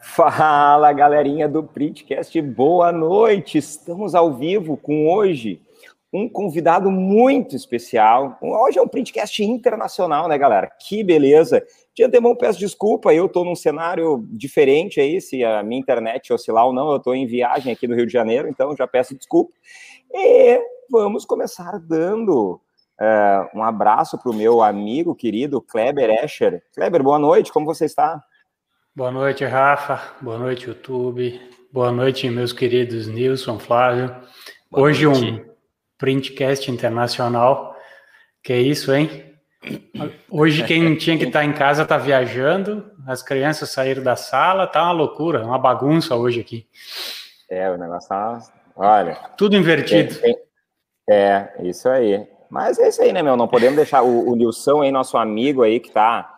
Fala, galerinha do Printcast, boa noite. Estamos ao vivo com hoje um convidado muito especial. Hoje é um Printcast internacional, né, galera? Que beleza. De antemão, peço desculpa, eu estou num cenário diferente aí, se a minha internet oscilar ou não, eu estou em viagem aqui do Rio de Janeiro, então já peço desculpa. E vamos começar dando é, um abraço para o meu amigo querido Kleber Escher. Kleber, boa noite, como você está? Boa noite, Rafa. Boa noite, YouTube. Boa noite, meus queridos Nilson, Flávio. Boa Hoje noite. um printcast internacional. Que é isso, hein? Hoje quem tinha que estar tá em casa está viajando, as crianças saíram da sala, tá uma loucura, uma bagunça hoje aqui. É, o negócio tá, olha... Tudo invertido. Tem, tem, é, isso aí. Mas é isso aí, né, meu? Não podemos deixar o, o Nilson aí, nosso amigo aí, que tá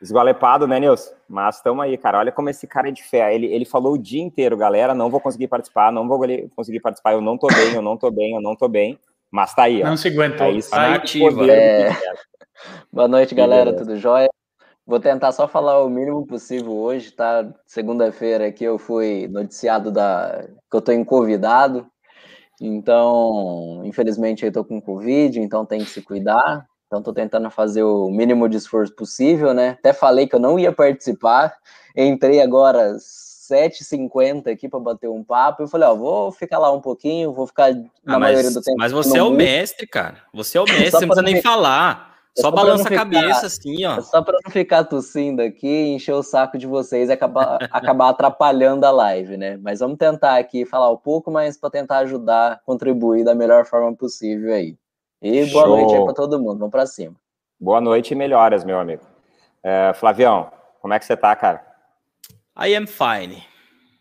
Esgualepado, né, Nilson? Mas estamos aí, cara. Olha como esse cara é de fé. Ele, ele falou o dia inteiro, galera, não vou conseguir participar, não vou conseguir participar, eu não tô bem, eu não tô bem, eu não tô bem. Mas tá aí, ó. Não se aguentou. Aí, tá ativa. É... Boa noite, galera, tudo jóia? Vou tentar só falar o mínimo possível hoje, tá? Segunda-feira aqui eu fui noticiado da que eu tô em convidado. Então, infelizmente eu tô com Covid, então tem que se cuidar. Então, estou tentando fazer o mínimo de esforço possível, né? Até falei que eu não ia participar. Entrei agora 7h50 aqui para bater um papo. Eu falei, ó, vou ficar lá um pouquinho, vou ficar na ah, mas, maioria do tempo. Mas você é o mestre, cara. Você é o mestre, você não precisa nem falar. Só, só balança a cabeça assim, ó. Só para não ficar tossindo aqui, encher o saco de vocês e acabar, acabar atrapalhando a live, né? Mas vamos tentar aqui falar um pouco, mas para tentar ajudar, contribuir da melhor forma possível aí. E boa Show. noite aí para todo mundo. Vamos para cima. Boa noite e melhoras, meu amigo. É, Flavião, como é que você tá, cara? I am fine.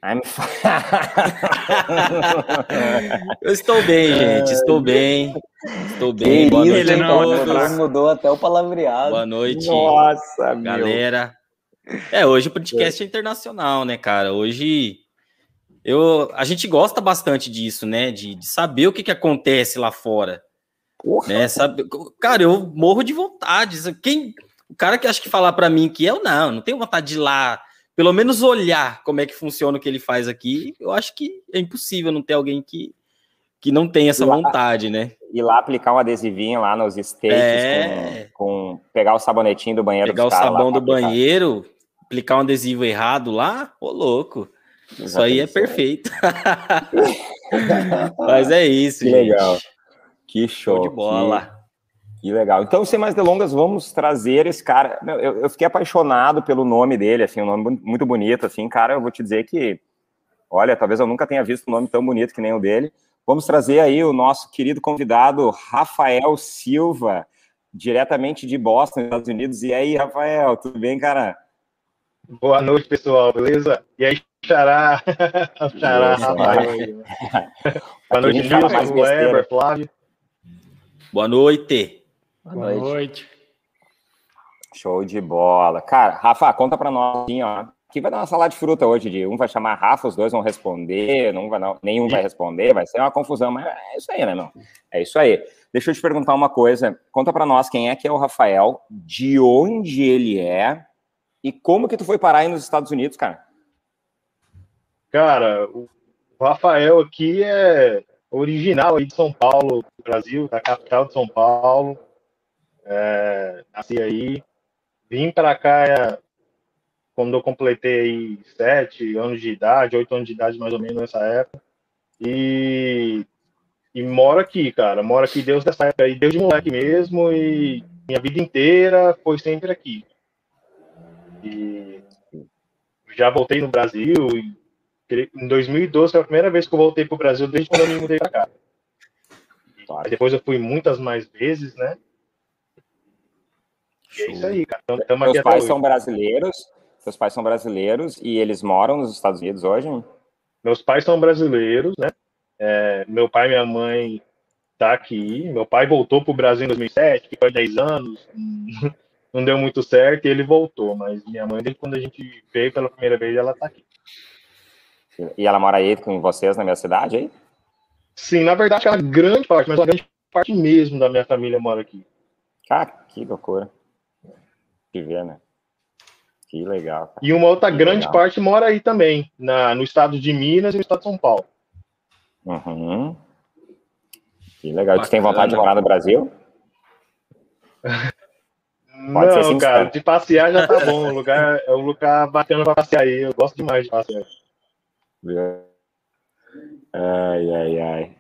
I'm fine. Eu estou bem, gente. Estou bem. Estou bem. Boa noite ele não mudou até o palavreado. Boa noite. Nossa, galera. Meu. É, hoje o podcast é internacional, né, cara? Hoje eu, a gente gosta bastante disso, né? De, de saber o que, que acontece lá fora. Porra. Né, sabe? Cara, eu morro de vontade. Quem, o cara que acha que falar para mim que eu não, não tenho vontade de ir lá, pelo menos olhar como é que funciona o que ele faz aqui, eu acho que é impossível não ter alguém que, que não tem essa lá, vontade, né? Ir lá aplicar um adesivinho lá nos steaks, é... com, com, pegar o sabonetinho do banheiro. Pegar o sabão do banheiro, aplicar um adesivo errado lá, ô louco. Isso aí é perfeito. Mas é isso, que gente. legal. Que show. show de bola. Que, que, legal. Então, sem mais delongas, vamos trazer esse cara. Eu, eu, fiquei apaixonado pelo nome dele, assim, um nome muito bonito, assim, cara. Eu vou te dizer que, olha, talvez eu nunca tenha visto um nome tão bonito que nem o dele. Vamos trazer aí o nosso querido convidado, Rafael Silva, diretamente de Boston, Estados Unidos. E aí, Rafael, tudo bem, cara? Boa noite, pessoal, beleza? E aí, Xará? Xará, Rafael. Boa noite, Gilson, Weber, Flávio. Boa noite. Boa, Boa noite. noite. Show de bola. Cara, Rafa, conta para nós, assim, ó. Aqui vai dar uma salada de fruta hoje, de um vai chamar Rafa, os dois vão responder, não vai, não, nenhum vai responder, vai ser uma confusão, mas é isso aí, né, meu? É isso aí. Deixa eu te perguntar uma coisa. Conta para nós quem é que é o Rafael, de onde ele é e como que tu foi parar aí nos Estados Unidos, cara? Cara, o Rafael aqui é original aí de São Paulo, Brasil, da capital de São Paulo. É, nasci aí, vim para cá é, quando eu completei sete anos de idade, oito anos de idade mais ou menos nessa época. E, e moro aqui, cara, moro aqui Deus dessa época aí, Deus de moleque mesmo, e minha vida inteira foi sempre aqui. E já voltei no Brasil, em 2012 foi a primeira vez que eu voltei para o Brasil desde quando eu me mudei para cá. Claro. depois eu fui muitas mais vezes, né? E é isso aí, cara. Então, Seus pais são brasileiros, seus pais são brasileiros e eles moram nos Estados Unidos hoje? Meus pais são brasileiros, né? É, meu pai e minha mãe tá aqui. Meu pai voltou para o Brasil em 2007, ficou 10 anos, não deu muito certo e ele voltou. Mas minha mãe, desde quando a gente veio pela primeira vez, ela tá aqui. E ela mora aí com vocês na minha cidade aí? Sim, na verdade, é uma grande parte, mas uma grande parte mesmo da minha família mora aqui. Cara, que loucura. Que ver, né? Que legal. Cara. E uma outra que grande legal. parte mora aí também, na, no estado de Minas e no estado de São Paulo. Uhum. Que legal. Bacana. Tu tem vontade de morar no Brasil? Pode Não, cara, de passear já tá bom. O lugar é um lugar bacana para passear aí. Eu gosto demais de passear. Ai, ai, ai.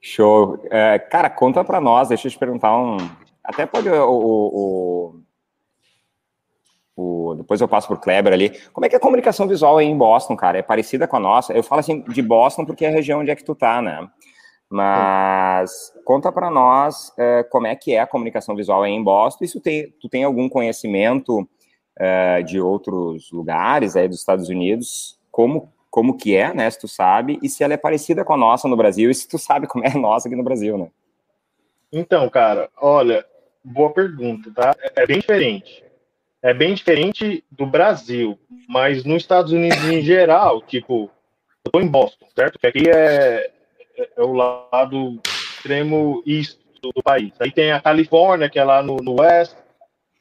Show. É, cara, conta para nós, deixa eu te perguntar um. Até pode o, o, o, o, Depois eu passo por Kleber ali. Como é que é a comunicação visual aí em Boston, cara? É parecida com a nossa? Eu falo assim de Boston porque é a região onde é que tu tá, né? Mas conta para nós é, como é que é a comunicação visual aí em Boston. Isso tem, tu tem algum conhecimento é, de outros lugares aí dos Estados Unidos? Como como que é, né? Se tu sabe e se ela é parecida com a nossa no Brasil e se tu sabe como é a nossa aqui no Brasil, né? Então, cara, olha, boa pergunta, tá? É, bem diferente. É bem diferente do Brasil, mas nos Estados Unidos em geral, tipo, eu tô em Boston, certo? Que aqui é, é o lado extremo isto do país. Aí tem a Califórnia, que é lá no, no oeste,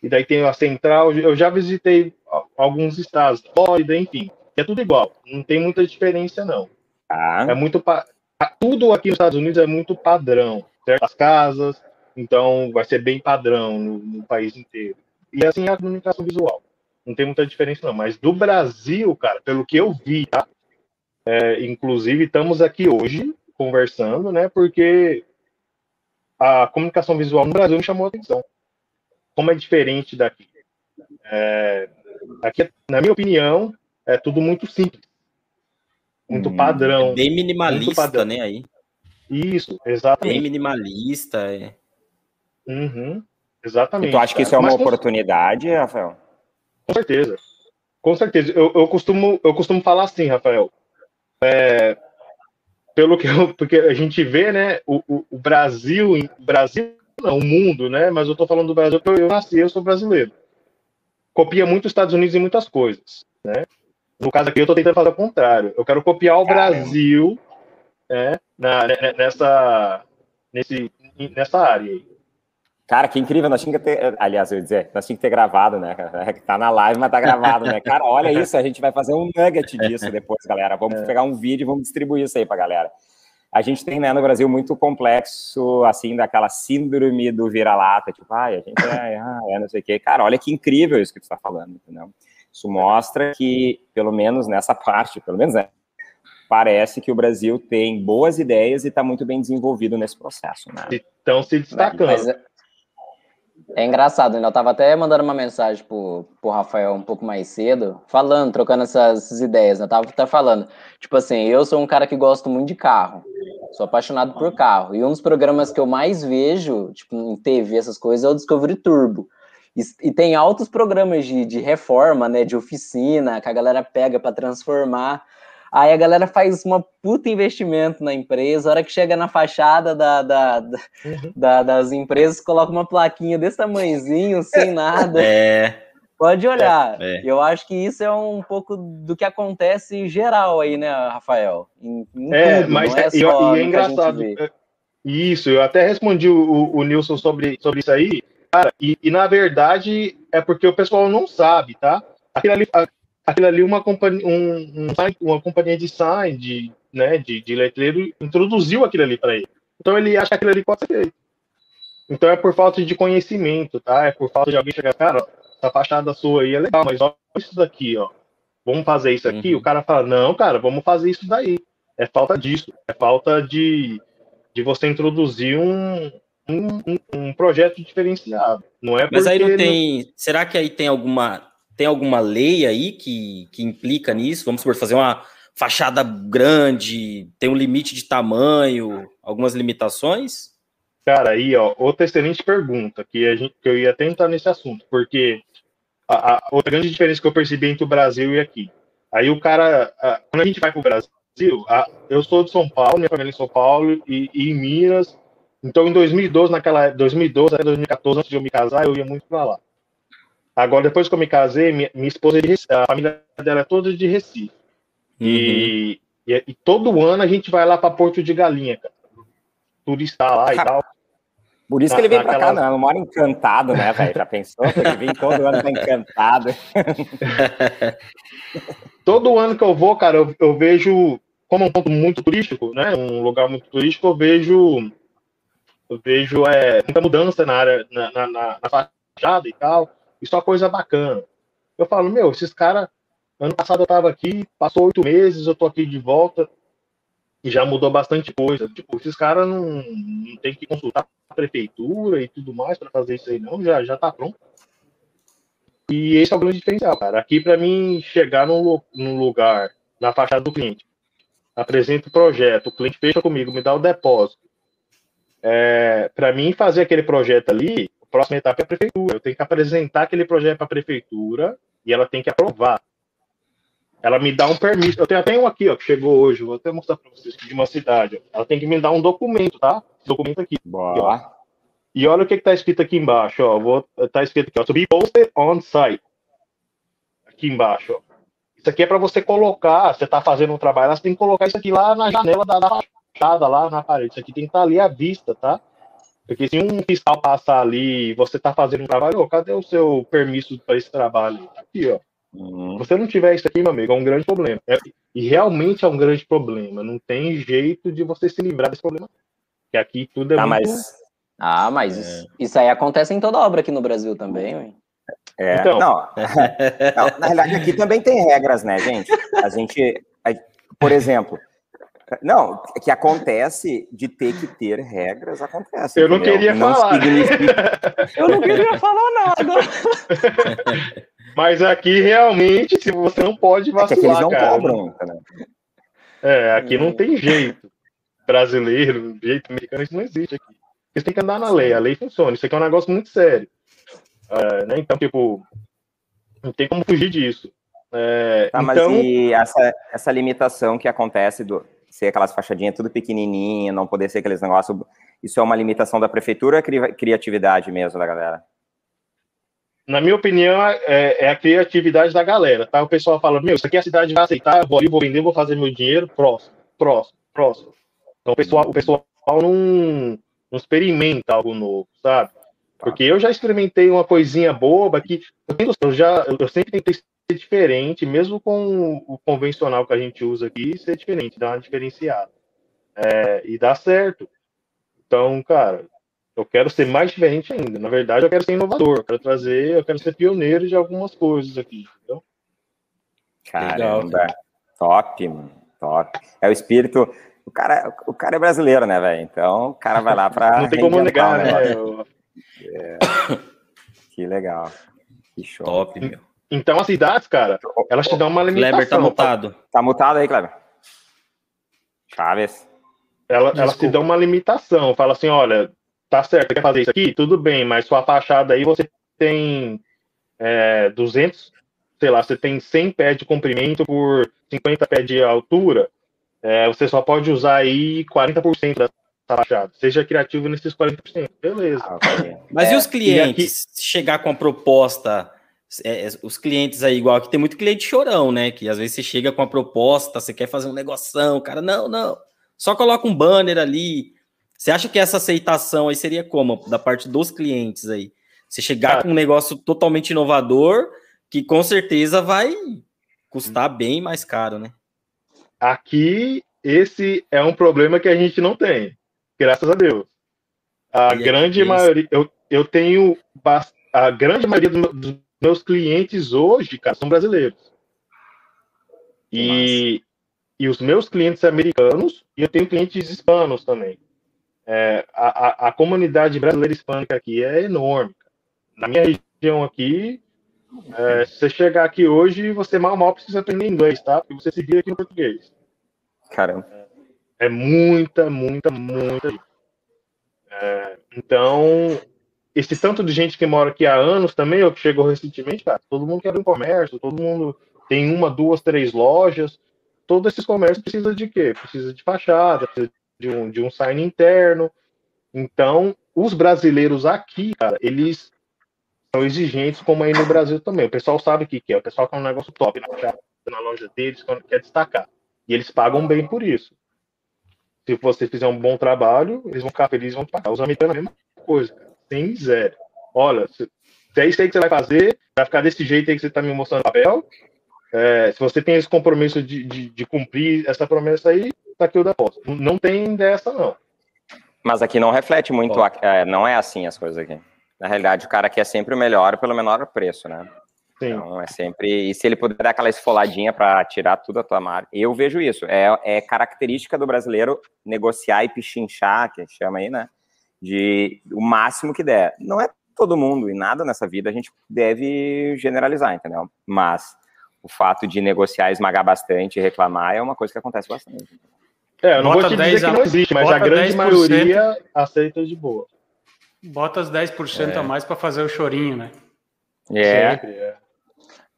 e daí tem a central. Eu já visitei alguns estados, Flórida, enfim. É tudo igual, não tem muita diferença, não. Ah. É muito. Pa... Tudo aqui nos Estados Unidos é muito padrão, certo? As casas, então vai ser bem padrão no, no país inteiro. E assim é a comunicação visual. Não tem muita diferença, não. Mas do Brasil, cara, pelo que eu vi, tá? É, inclusive, estamos aqui hoje conversando, né? Porque a comunicação visual no Brasil me chamou a atenção. Como é diferente daqui. É, aqui, na minha opinião, é tudo muito simples. Muito hum, padrão. É bem minimalista, padrão. né? Aí. Isso, exatamente. Bem minimalista, é. Uhum, exatamente. E tu acha que isso é uma Mas, oportunidade, com... Rafael? Com certeza. Com certeza. Eu, eu, costumo, eu costumo falar assim, Rafael. É, pelo que eu, porque a gente vê, né, o, o, o Brasil, Brasil não, o mundo, né, mas eu tô falando do Brasil porque eu, eu nasci, eu sou brasileiro. Copia muito os Estados Unidos em muitas coisas, né? No caso aqui, eu estou tentando fazer o contrário. Eu quero copiar o Caramba. Brasil né, na, nessa, nesse, nessa área aí. Cara, que incrível, nós tínhamos que ter, aliás, eu ia dizer, nós tínhamos que ter gravado, né, é Tá na live, mas tá gravado, né? Cara, olha isso, a gente vai fazer um nugget disso depois, galera. Vamos é. pegar um vídeo e vamos distribuir isso aí pra galera. A gente tem, né, no Brasil, muito complexo, assim, daquela síndrome do vira-lata, tipo, ai, a gente é, é, não sei o quê. Cara, olha que incrível isso que tu tá falando, entendeu? Isso mostra que, pelo menos nessa parte, pelo menos né, parece que o Brasil tem boas ideias e está muito bem desenvolvido nesse processo. Né? Estão se destacando. Mas é, é engraçado, né? eu estava até mandando uma mensagem pro, pro Rafael um pouco mais cedo, falando, trocando essas, essas ideias, né? Eu tava até falando, tipo assim, eu sou um cara que gosto muito de carro, sou apaixonado por carro, e um dos programas que eu mais vejo, tipo, em TV, essas coisas, é o Discovery Turbo. E, e tem altos programas de, de reforma, né, de oficina, que a galera pega para transformar. Aí a galera faz uma puta investimento na empresa, a hora que chega na fachada da, da, da, uhum. da das empresas, coloca uma plaquinha desse tamanhozinho, sem nada. É. Pode olhar. É, é. Eu acho que isso é um pouco do que acontece geral aí, né, Rafael? Em, em é, tudo, mas é, e, é engraçado. É, isso, eu até respondi o, o Nilson sobre, sobre isso aí. Cara, e, e, na verdade é porque o pessoal não sabe, tá? Aquilo ali, aquilo ali uma, companhia, um, um, uma companhia de sign, de, né, de, de letreiro, introduziu aquilo ali para ele. Então ele acha que aquilo ali pode ser feito. Então é por falta de conhecimento, tá? É por falta de alguém chegar, cara, essa fachada sua aí é legal, mas olha isso daqui, ó. Vamos fazer isso aqui? Uhum. O cara fala, não, cara, vamos fazer isso daí. É falta disso. É falta de, de você introduzir um, um, um, projeto diferenciado. Não é Mas aí não tem. Não... Será que aí tem alguma tem alguma lei aí que, que implica nisso? Vamos supor, fazer uma fachada grande, tem um limite de tamanho, algumas limitações? Cara, aí, ó, outra excelente pergunta que, a gente, que eu ia tentar nesse assunto, porque a, a, outra grande diferença que eu percebi entre o Brasil e aqui. Aí o cara, a, quando a gente vai para o Brasil, eu sou de São Paulo, minha família é em São Paulo, e, e em Minas, então, em 2012, naquela 2012 até 2014, antes de eu me casar, eu ia muito para lá. Agora, depois que eu me casei, minha, minha esposa, é de Recife, a família dela é toda de Recife. Uhum. E, e, e, todo ano a gente vai lá para Porto de Galinha, cara. Turistar lá e tal. Por isso que ele vem para cá, não, não mora encantado, né, velho? Já pensou? Ele vem todo ano tá encantado. todo ano que eu vou, cara, eu, eu, vejo, como é um ponto muito turístico, né? Um lugar muito turístico, eu vejo. Eu vejo é, muita mudança na área, na, na, na, na fachada e tal. É uma coisa bacana. Eu falo, meu, esses caras. Ano passado eu tava aqui, passou oito meses, eu tô aqui de volta e já mudou bastante coisa. Tipo, esses caras não, não tem que consultar a prefeitura e tudo mais para fazer isso aí, não, já, já tá pronto. E esse é o grande diferencial, cara. Aqui, para mim, chegar num, num lugar, na fachada do cliente, apresento o projeto, o cliente fecha comigo, me dá o depósito. É, para mim, fazer aquele projeto ali, a próxima etapa é a prefeitura. Eu tenho que apresentar aquele projeto para a prefeitura e ela tem que aprovar ela me dá um permisso. Eu tenho até um aqui, ó, que chegou hoje. Vou até mostrar para vocês de uma cidade. Ó. Ela tem que me dar um documento, tá? Documento aqui. Boa. Aqui, e olha o que está escrito aqui embaixo, ó. Vou, tá escrito aqui, ó. To be posted on site. Aqui embaixo, ó. Isso aqui é para você colocar. Você está fazendo um trabalho, você tem que colocar isso aqui lá na janela da, da fachada, lá na parede. Isso aqui tem que estar tá ali à vista, tá? Porque se um fiscal passar ali e você está fazendo um trabalho, oh, cadê o seu permisso para esse trabalho? Aqui, ó. Uhum. Se você não tiver isso aqui, meu amigo, é um grande problema. É, e realmente é um grande problema. Não tem jeito de você se livrar desse problema. Que aqui tudo é tá, muito... Mas... Ah, mas é. isso, isso, aí acontece em toda obra aqui no Brasil também, ué. É, então... não, não, na realidade aqui também tem regras, né, gente? A gente, por exemplo, não, que acontece de ter que ter regras, acontece. Eu não queria não falar. Significa... Eu não queria falar nada. Mas aqui realmente, se você não pode vacilar, é que eles não cara. cobram, né? É, aqui não tem jeito. Brasileiro, jeito americano, isso não existe aqui. Você tem que andar na lei, a lei funciona. Isso aqui é um negócio muito sério. É, né? Então, tipo, não tem como fugir disso. É, tá, então... mas e essa, essa limitação que acontece do ser aquelas fachadinhas tudo pequenininha, não poder ser aqueles negócios, isso é uma limitação da prefeitura ou é criatividade mesmo da galera? na minha opinião, é, é, a criatividade da galera, tá? O pessoal fala, meu, isso aqui a cidade vai aceitar, vou ali, vou vender, vou fazer meu dinheiro, próximo, próximo, próximo. Então o pessoal, o pessoal não, não experimenta algo novo, sabe? Porque eu já experimentei uma coisinha boba que eu, já, eu sempre tentei ser diferente, mesmo com o convencional que a gente usa aqui, ser diferente, dar uma diferenciada. É, e dá certo. Então, cara, eu quero ser mais diferente ainda. Na verdade, eu quero ser inovador. Eu quero trazer, eu quero ser pioneiro de algumas coisas aqui, entendeu? Caramba. Legal, top, mano. Top. É o espírito. O cara, o cara é brasileiro, né, velho? Então o cara vai lá para. Não tem como negar, né? Eu... É. Que legal. Que show. Top, meu. Então as cidades, cara, elas te dão uma limitação. Kleber tá mutado. Tá mutado aí, Kleber. Chaves. Ela, elas te dão uma limitação. Fala assim, olha, tá certo, você quer fazer isso aqui? Tudo bem, mas sua fachada aí você tem é, 200, sei lá, você tem 100 pés de comprimento por 50 pés de altura, é, você só pode usar aí 40% da fachada. Seja criativo nesses 40%. Beleza. Ah, mas é, e os clientes? E aqui... Chegar com a proposta. É, é, os clientes aí, igual que tem muito cliente chorão, né? Que às vezes você chega com a proposta, você quer fazer um negoção, o cara, não, não. Só coloca um banner ali, você acha que essa aceitação aí seria como da parte dos clientes aí? Você chegar com um negócio totalmente inovador, que com certeza vai custar bem mais caro, né? Aqui, esse é um problema que a gente não tem, graças a Deus. A e grande maioria, eu, eu tenho a grande maioria dos meus clientes hoje, cara, são brasileiros. E, e os meus clientes americanos, e eu tenho clientes hispanos também. É, a, a, comunidade brasileira hispânica aqui é enorme. Na minha região aqui, é, se você chegar aqui hoje, você mal mal precisa aprender inglês, tá? Porque você se vira aqui no português. Caramba. É, é muita, muita, muita. É, então, esse tanto de gente que mora aqui há anos também, ou que chegou recentemente, cara, todo mundo quer um comércio, todo mundo tem uma, duas, três lojas. Todos esses comércios precisam de quê? Precisa de fachada, precisa de um, de um sign interno. Então, os brasileiros aqui, cara, eles são exigentes, como aí no Brasil também. O pessoal sabe o que, que é. O pessoal quer um negócio top na, na loja deles, quando quer destacar. E eles pagam bem por isso. Se você fizer um bom trabalho, eles vão ficar felizes vão pagar. Os americanos mesmo coisa, cara. Sem zero. Olha, é isso aí que você vai fazer, vai ficar desse jeito aí que você está me mostrando no papel. É, se você tem esse compromisso de, de, de, cumprir essa promessa aí, tá aqui o depósito. Não tem dessa, não. Mas aqui não reflete muito, é, não é assim as coisas aqui. Na realidade, o cara quer sempre o melhor pelo menor preço, né? Sim. Então é sempre. E se ele puder dar aquela esfoladinha para tirar tudo a tua marca. Eu vejo isso. É, é característica do brasileiro negociar e pichinchar, que chama aí, né? De o máximo que der. Não é todo mundo e nada nessa vida a gente deve generalizar, entendeu? Mas o fato de negociar, esmagar bastante e reclamar é uma coisa que acontece bastante. É, eu não Bota vou te dizer que não existe, mas a grande 10%, maioria aceita de boa. Bota as 10% é. a mais para fazer o chorinho, né? É. Sempre, é.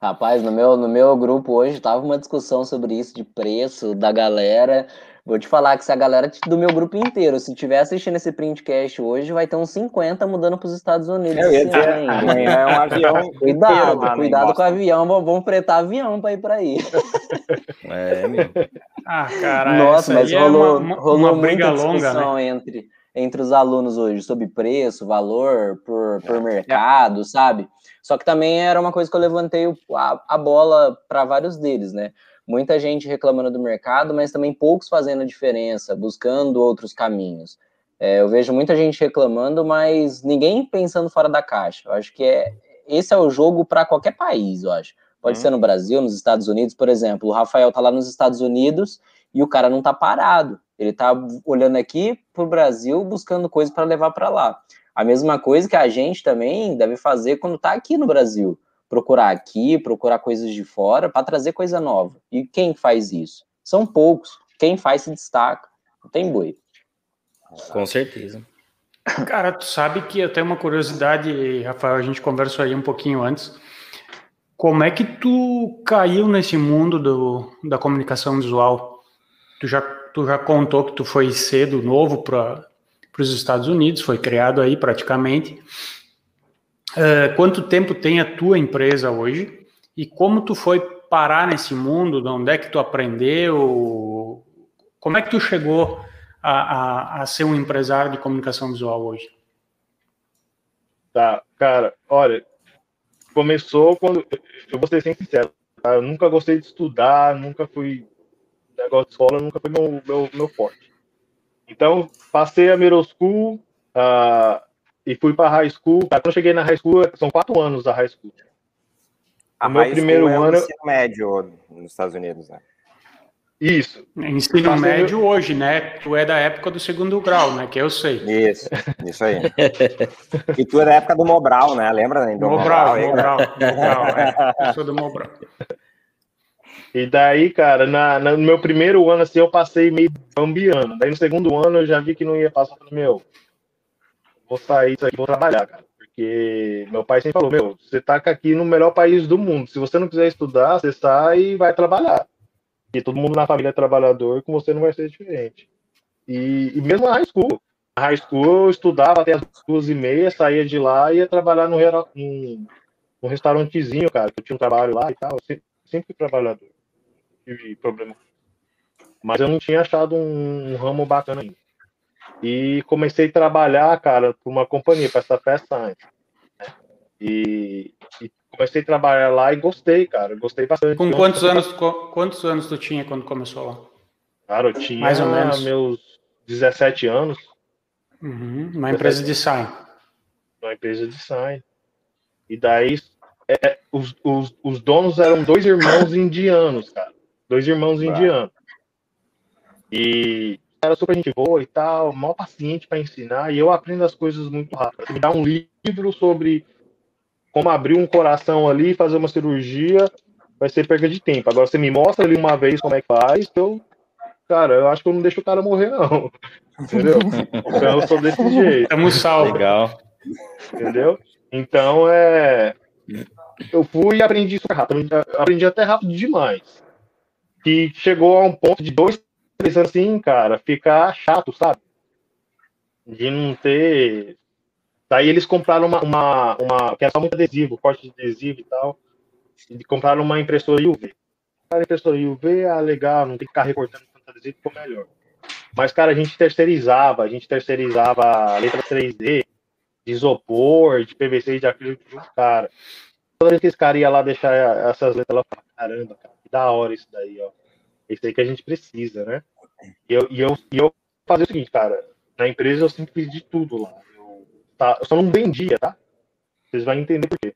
Rapaz, no meu, no meu grupo hoje tava uma discussão sobre isso de preço da galera. Vou te falar que se a galera do meu grupo inteiro, se tiver assistindo esse printcast hoje, vai ter uns 50 mudando para os Estados Unidos. Amanhã é um avião. cuidado, inteiro, cuidado com o avião, vamos fretar avião para ir para aí. É, meu. Ah, cara, Nossa, mas rolou, é uma, rolou uma briga muita discussão longa, né? entre, entre os alunos hoje sobre preço, valor por, por é. mercado, sabe? Só que também era uma coisa que eu levantei a, a bola para vários deles, né? Muita gente reclamando do mercado, mas também poucos fazendo a diferença, buscando outros caminhos. É, eu vejo muita gente reclamando, mas ninguém pensando fora da caixa. Eu acho que é, esse é o jogo para qualquer país, eu acho. Pode hum. ser no Brasil, nos Estados Unidos, por exemplo. O Rafael tá lá nos Estados Unidos e o cara não tá parado. Ele tá olhando aqui pro Brasil, buscando coisas para levar para lá. A mesma coisa que a gente também deve fazer quando está aqui no Brasil. Procurar aqui, procurar coisas de fora para trazer coisa nova. E quem faz isso? São poucos. Quem faz se destaca. Não tem boi. Com certeza. Cara, tu sabe que eu tenho uma curiosidade, Rafael, a gente conversou aí um pouquinho antes. Como é que tu caiu nesse mundo do, da comunicação visual? Tu já, tu já contou que tu foi cedo, novo, para para os Estados Unidos, foi criado aí praticamente. Uh, quanto tempo tem a tua empresa hoje e como tu foi parar nesse mundo? De onde é que tu aprendeu? Como é que tu chegou a, a, a ser um empresário de comunicação visual hoje? Tá, cara, olha, começou quando eu vou ser sincero, tá? eu nunca gostei de estudar, nunca fui negócio de escola, nunca foi meu, meu, meu forte. Então, passei a middle school uh, e fui para high school. Quando eu cheguei na high school, são quatro anos a high school. A meu primeiro é ano. ensino médio nos Estados Unidos, né? Isso. Ensino Passei médio hoje, né? Tu é da época do segundo grau, né? Que eu sei. Isso, isso aí. e tu é da época do Mobral, né? Lembra? Né? Do Mobral, Mobral, Mobral, Mobral, é. Eu sou do Mobral. E daí, cara, na, na, no meu primeiro ano, assim, eu passei meio bambiando. Daí no segundo ano eu já vi que não ia passar. Falei, meu, vou sair disso aqui, vou trabalhar, cara. Porque meu pai sempre falou, meu, você tá aqui no melhor país do mundo. Se você não quiser estudar, você sai e vai trabalhar. E todo mundo na família é trabalhador, com você não vai ser diferente. E, e mesmo na high school. Na high school eu estudava até as duas e meia, saía de lá e ia trabalhar no, num, num restaurantezinho, cara. Eu tinha um trabalho lá e tal. Sempre, sempre trabalhador tive problema. Mas eu não tinha achado um, um ramo bacana ainda. E comecei a trabalhar, cara, para uma companhia, para essa festa antes. Né? E, e, comecei a trabalhar lá e gostei, cara. Gostei bastante. Com quantos anos, quantos anos tu tinha quando começou lá? Cara, eu tinha Mais ou menos. meus 17 anos. Uhum, uma empresa de design. Uma empresa de design. E daí, é, os, os, os donos eram dois irmãos indianos, cara dois irmãos indianos. E era super gente boa e tal, mal paciente para ensinar, e eu aprendo as coisas muito rápido. Me dá um livro sobre como abrir um coração ali e fazer uma cirurgia, vai ser perda de tempo. Agora você me mostra ali uma vez como é que faz, eu, cara, eu acho que eu não deixo o cara morrer, não. Entendeu? Então eu sou desse jeito. Estamos salvo. Legal. Entendeu? Então é. Eu fui e aprendi super rápido. Aprendi até rápido demais que chegou a um ponto de dois, assim, cara, ficar chato, sabe? De não ter. Daí eles compraram uma, uma, uma que é só muito adesivo, corte de adesivo e tal. E compraram uma impressora UV. A impressora UV, ah, legal, não tem que ficar recortando tanto adesivo, ficou melhor. Mas, cara, a gente terceirizava, a gente terceirizava a letra 3D, de isopor, de PVC de acrílico cara. Toda vez que esse cara ia lá deixar essas letras lá, caramba, cara, que da hora isso daí, ó. Isso aí que a gente precisa, né? E eu, e eu, e eu fazia o seguinte, cara, na empresa eu sempre fiz de tudo lá. Eu, tá, eu só não vendia, tá? Vocês vão entender por quê.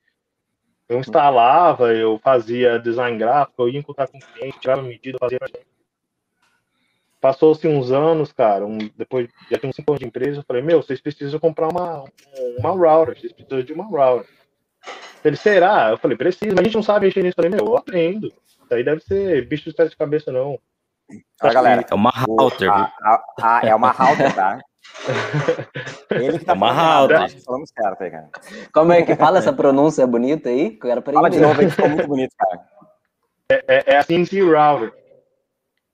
Eu instalava, eu fazia design gráfico, eu ia encontrar com o cliente, tirava medida, fazia. Passou-se uns anos, cara, um, depois já tem uns 5 anos de empresa, eu falei, meu, vocês precisam comprar uma, uma router, vocês precisam de uma router. Ele, será? Eu falei, precisa, mas a gente não sabe mexer nisso. Eu falei, meu, eu aprendo. Isso aí deve ser bicho de pé de cabeça, não. Ah, galera, é uma router, a, a, a, é uma router, tá? Ele que tá é uma router. Falamos certo aí, cara. Como é que fala essa pronúncia bonita aí? Que eu quero Fala de novo aí, ficou muito bonito, cara. É, é, é a CNC Router.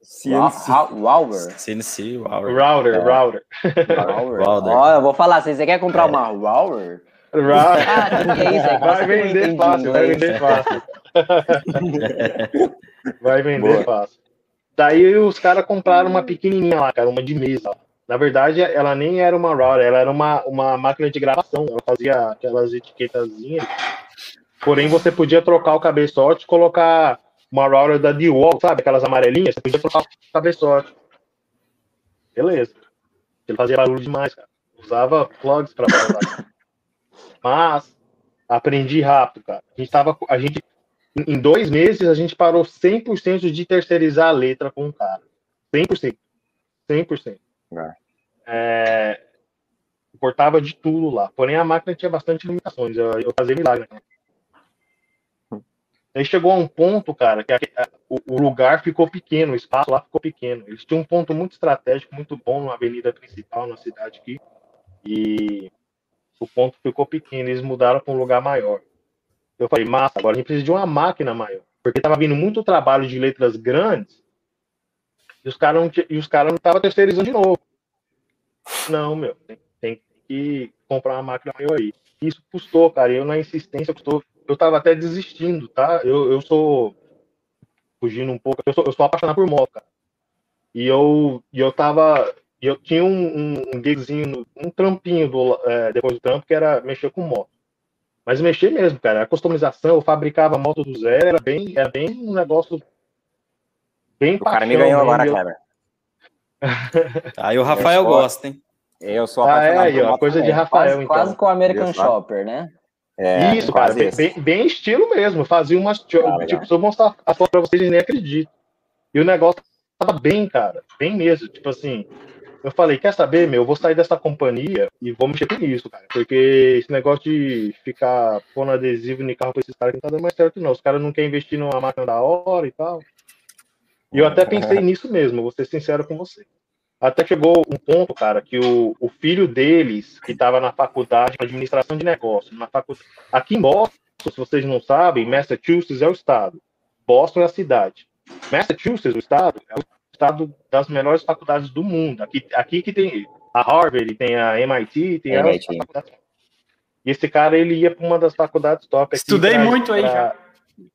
CNC Router. CNC Router. Router, É. router. Router. Ó, eu vou falar, se você quer comprar uma router, Router. ah, que é isso? É Vai vender fácil, vai vender fácil. Vai vender Boa. fácil. Daí os caras compraram uma pequenininha lá, cara, uma de mesa. Na verdade, ela nem era uma router, ela era uma, uma máquina de gravação. Ela fazia aquelas etiquetazinhas. Porém, você podia trocar o cabeçote e colocar uma router da DeWalt, sabe? Aquelas amarelinhas. Você podia trocar o cabeçote. Beleza. Ele fazia barulho demais, cara. Usava plugs pra falar. Mas aprendi rápido, cara. A gente tava. A gente, em dois meses, a gente parou 100% de terceirizar a letra com o cara. 100%. 100%. É. É, importava de tudo lá. Porém, a máquina tinha bastante limitações. Eu, eu fazia milagre. Aí chegou a um ponto, cara, que a- a- o, o lugar ficou pequeno, o espaço lá ficou pequeno. Eles tinham um ponto muito estratégico, muito bom numa avenida principal na cidade aqui. E o ponto ficou pequeno, eles mudaram para um lugar maior. Eu falei, massa, agora a gente precisa de uma máquina maior. Porque tava vindo muito trabalho de letras grandes e os caras não, não estavam terceirizando de novo. Não, meu, tem, tem que comprar uma máquina maior aí. Isso custou, cara. Eu na insistência custou. Eu tava até desistindo, tá? Eu, eu sou fugindo um pouco. Eu sou, eu sou apaixonado por moto, cara. E eu, e eu tava. Eu tinha um, um, um gigzinho, um trampinho do, é, depois do trampo que era mexer com moto. Mas mexer mesmo, cara. A customização, eu fabricava moto do zero, era bem, era bem um negócio bem O cara me ganhou mesmo. agora, Kleber. Aí o Rafael Eu sou- gosta, hein? Eu sou Ah, é, aí, por ó, moto coisa de também. Rafael, Quase, então. quase com o American só? Shopper, né? É, Isso, cara, isso. bem- bem estilo mesmo. Fazia umas. legal. tipo, se eu mostrar a foto pra vocês, nem acreditam. E o negócio tava bem, cara. Bem mesmo. Tipo assim, eu falei, quer saber, meu? Eu vou sair dessa companhia e vou mexer com isso, cara. Porque esse negócio de ficar pondo adesivo no carro pra esses caras não tá dando mais certo, não. Os caras não querem investir numa máquina da hora e tal. E eu até pensei nisso mesmo, vou ser sincero com você. Até chegou um ponto, cara, que o, o filho deles, que estava na faculdade de administração de negócios, na faculdade. Aqui em Boston, se vocês não sabem, Massachusetts é o estado. Boston é a cidade. Massachusetts, o estado, é o estado das melhores faculdades do mundo. Aqui, aqui que tem a Harvard, tem a MIT, tem as MIT. faculdades. E esse cara, ele ia para uma das faculdades top aqui. Estudei pra- muito aí pra- já.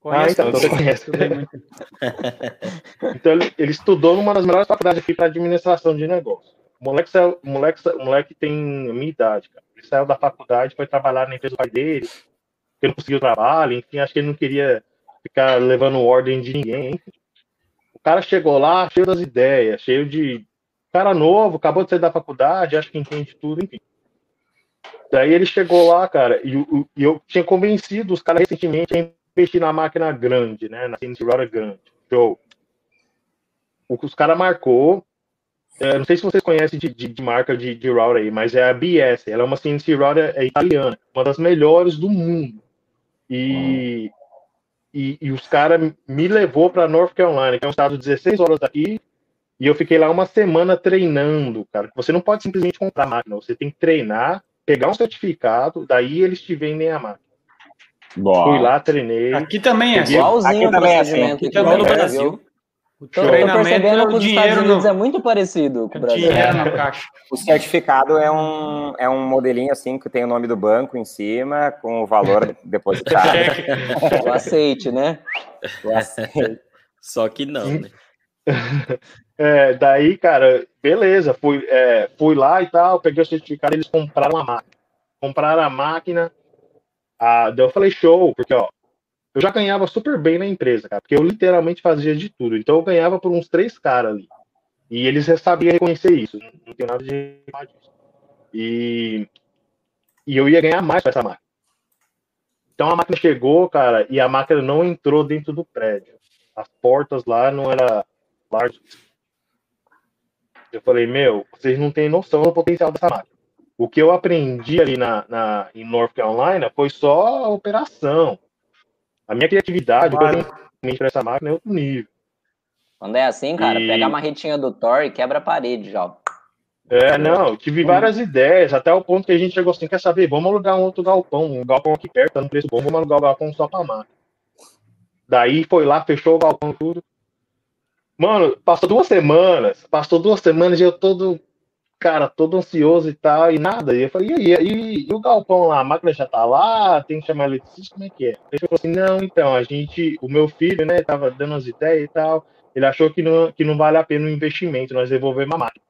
Ah, então, você conhece. Estudei muito. Então ele, ele estudou numa das melhores faculdades aqui para administração de negócios. O moleque, saiu, o, moleque, o moleque tem a minha idade, cara. Ele saiu da faculdade, foi trabalhar na empresa do pai dele, porque não conseguiu trabalho, enfim, acho que ele não queria ficar levando ordem de ninguém. enfim. Cara chegou lá cheio das ideias, cheio de. Cara novo, acabou de sair da faculdade, acho que entende tudo, enfim. Daí ele chegou lá, cara, e, e eu tinha convencido os caras recentemente a investir na máquina grande, né? Na Router grande. Show. O que os caras marcou. é, não sei se vocês conhecem de, de- de marca de, de router aí, mas é a BS. Ela é uma CNC router é, italiana, uma das melhores do mundo. E, e, e os caras me levou para North Carolina, que é um estado de 16 horas daqui, e eu fiquei lá uma semana treinando, cara. Você não pode simplesmente comprar a máquina, você tem que treinar, pegar um certificado, daí eles te vendem a máquina. Boa. Fui lá, treinei. Aqui também é assim. Igualzinho Aqui o também é assim, aqui aqui também no também, Brasil. O Tô, tô treinamento é percebendo que o os Estados Unidos no, é muito parecido com o Brasil. dinheiro na caixa. O certificado é um, é um modelinho assim que tem o nome do banco em cima, com o valor depositado. Cheque. O aceite, né? Eu aceito. Só que não, né? É, daí, cara, beleza, fui, é, fui lá e tal, peguei o certificado, eles compraram a máquina. compraram a máquina. A, daí eu falei, show, porque ó, eu já ganhava super bem na empresa, cara, porque eu literalmente fazia de tudo. Então eu ganhava por uns três caras ali. E eles sabiam reconhecer isso. Não tem nada de e, e eu ia ganhar mais com essa máquina. Então a máquina chegou, cara, e a máquina não entrou dentro do prédio. As portas lá não eram largas. Eu falei, meu, vocês não têm noção do potencial dessa máquina. O que eu aprendi ali na, na, em North Carolina foi só a operação. A minha criatividade, claro. para essa máquina é outro nível. Quando é assim, cara, e... pega a marretinha do Thor e quebra a parede já. É, não, tive várias ideias, até o ponto que a gente chegou assim, quer saber, vamos alugar um outro galpão, um galpão aqui perto, tá no preço bom, vamos alugar o galpão só pra máquina. Daí foi lá, fechou o galpão tudo. Mano, passou duas semanas, passou duas semanas e eu todo, cara, todo ansioso e tal, e nada. E eu falei, e aí, e, e o galpão lá, a máquina já tá lá, tem que chamar eletricista, como é que é? Ele falou assim, não, então, a gente, o meu filho, né, tava dando as ideias e tal, ele achou que não, que não vale a pena o investimento, nós devolvemos a máquina.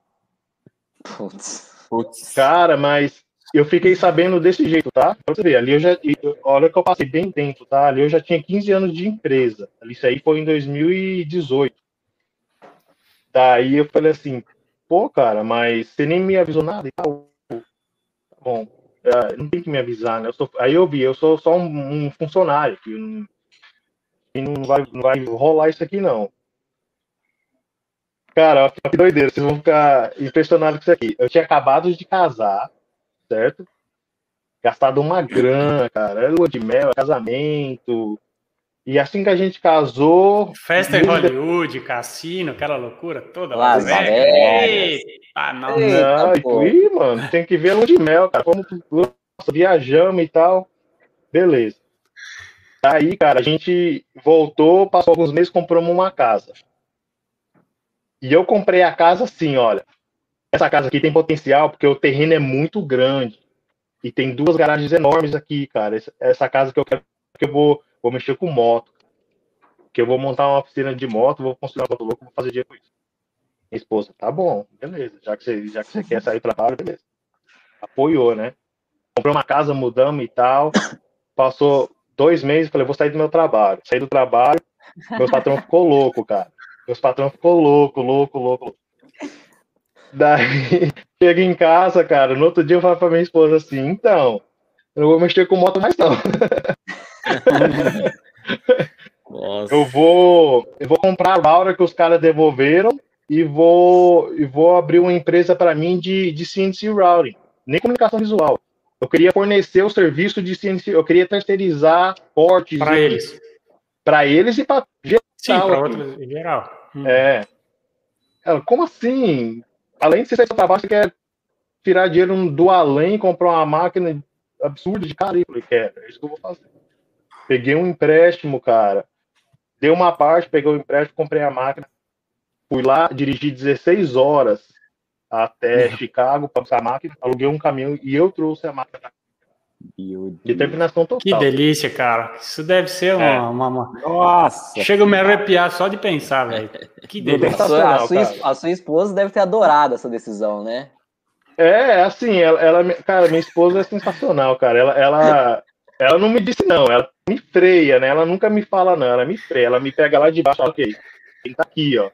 Putz. Putz. Cara, mas eu fiquei sabendo desse jeito, tá? Pra você ver, ali eu já. Olha que eu passei bem dentro, tá? Ali eu já tinha 15 anos de empresa. Isso aí foi em 2018. Daí eu falei assim, pô, cara, mas você nem me avisou nada e tal. Tá bom, é, não tem que me avisar, né? Eu sou, aí eu vi, eu sou só um, funcionário, que não, que não, vai, não vai rolar isso aqui, não. Cara, que doideira, vocês vão ficar impressionados com isso aqui. Eu tinha acabado de casar, certo? Gastado uma grana, cara. Era lua de mel, casamento, e assim que a gente casou. Festa em Hollywood, cassino, aquela loucura toda. Las Vegas. Ah, não. não e, mano, tem que ver lua de mel, cara. Como viajamos e tal. Beleza. Aí, cara, a gente voltou, passou alguns meses, compramos uma casa. E eu comprei a casa assim, olha. Essa casa aqui tem potencial porque o terreno é muito grande. E tem duas garagens enormes aqui, cara. Essa casa que eu quero que eu vou vou mexer com moto. Que eu vou montar uma oficina de moto, vou construir uma moto louca, vou fazer dinheiro com isso. Minha esposa, tá bom, beleza. Já que você, já que você quer sair para trabalho, beleza. Apoiou, né? Comprei uma casa, mudamos e tal. Passou dois meses, falei, vou sair do meu trabalho. Saí do trabalho, meu patrão ficou louco, cara. Meus patrão ficou louco, louco, louco. Daí, chega em casa, cara, no outro dia eu falo pra minha esposa assim, então, eu não vou mexer com moto mais não. eu vou eu vou comprar a Laura que os caras devolveram e vou e vou abrir uma empresa para mim de, de CNC routing, nem comunicação visual. Eu queria fornecer o serviço de CNC, eu queria terceirizar portes para eles. Para eles e para geral. Sim, para outros em geral. Hum. É. Ela, como assim? Além de você sair do trabalho, você quer tirar dinheiro do além, comprar uma máquina absurda de cara? Eu falei, quero, é isso que eu vou fazer. Peguei um empréstimo, cara. Dei uma parte, peguei o um empréstimo, comprei a máquina. Fui lá, dirigi 16 horas até Chicago para buscar a máquina. Aluguei um caminhão e eu trouxe a máquina. Determinação total. Que delícia, cara. Isso deve ser uma. É. uma, uma... Nossa! Chega a me arrepiar só de pensar, velho. Que delícia. A sua, a, sua, a sua, esposa deve ter adorado essa decisão, né? É, assim, ela, ela, cara, minha esposa é sensacional, cara. Ela, ela, ela não me disse não, ela me freia, né? Ela nunca me fala não, ela me freia, ela me pega lá de baixo, ok, ele tá aqui, ó.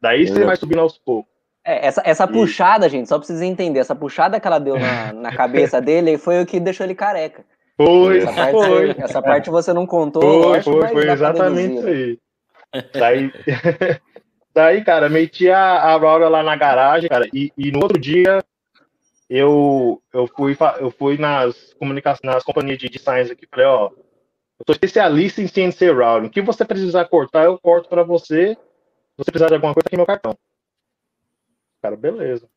Daí você vai subindo aos poucos. É, essa, essa puxada, gente, só pra vocês entenderem, essa puxada que ela deu na, na cabeça dele foi o que deixou ele careca. Foi, essa parte, foi. Essa parte você não contou. Foi, foi, foi exatamente isso aí. Daí, daí, cara, meti a, a Aurora lá na garagem, cara, e, e no outro dia eu, eu fui, eu fui nas comunicações, nas companhias de designs aqui, falei, ó, eu sou especialista em CNC routing. O que você precisar cortar, eu corto para você. Se você precisar de alguma coisa, aqui é meu cartão. Cara, beleza.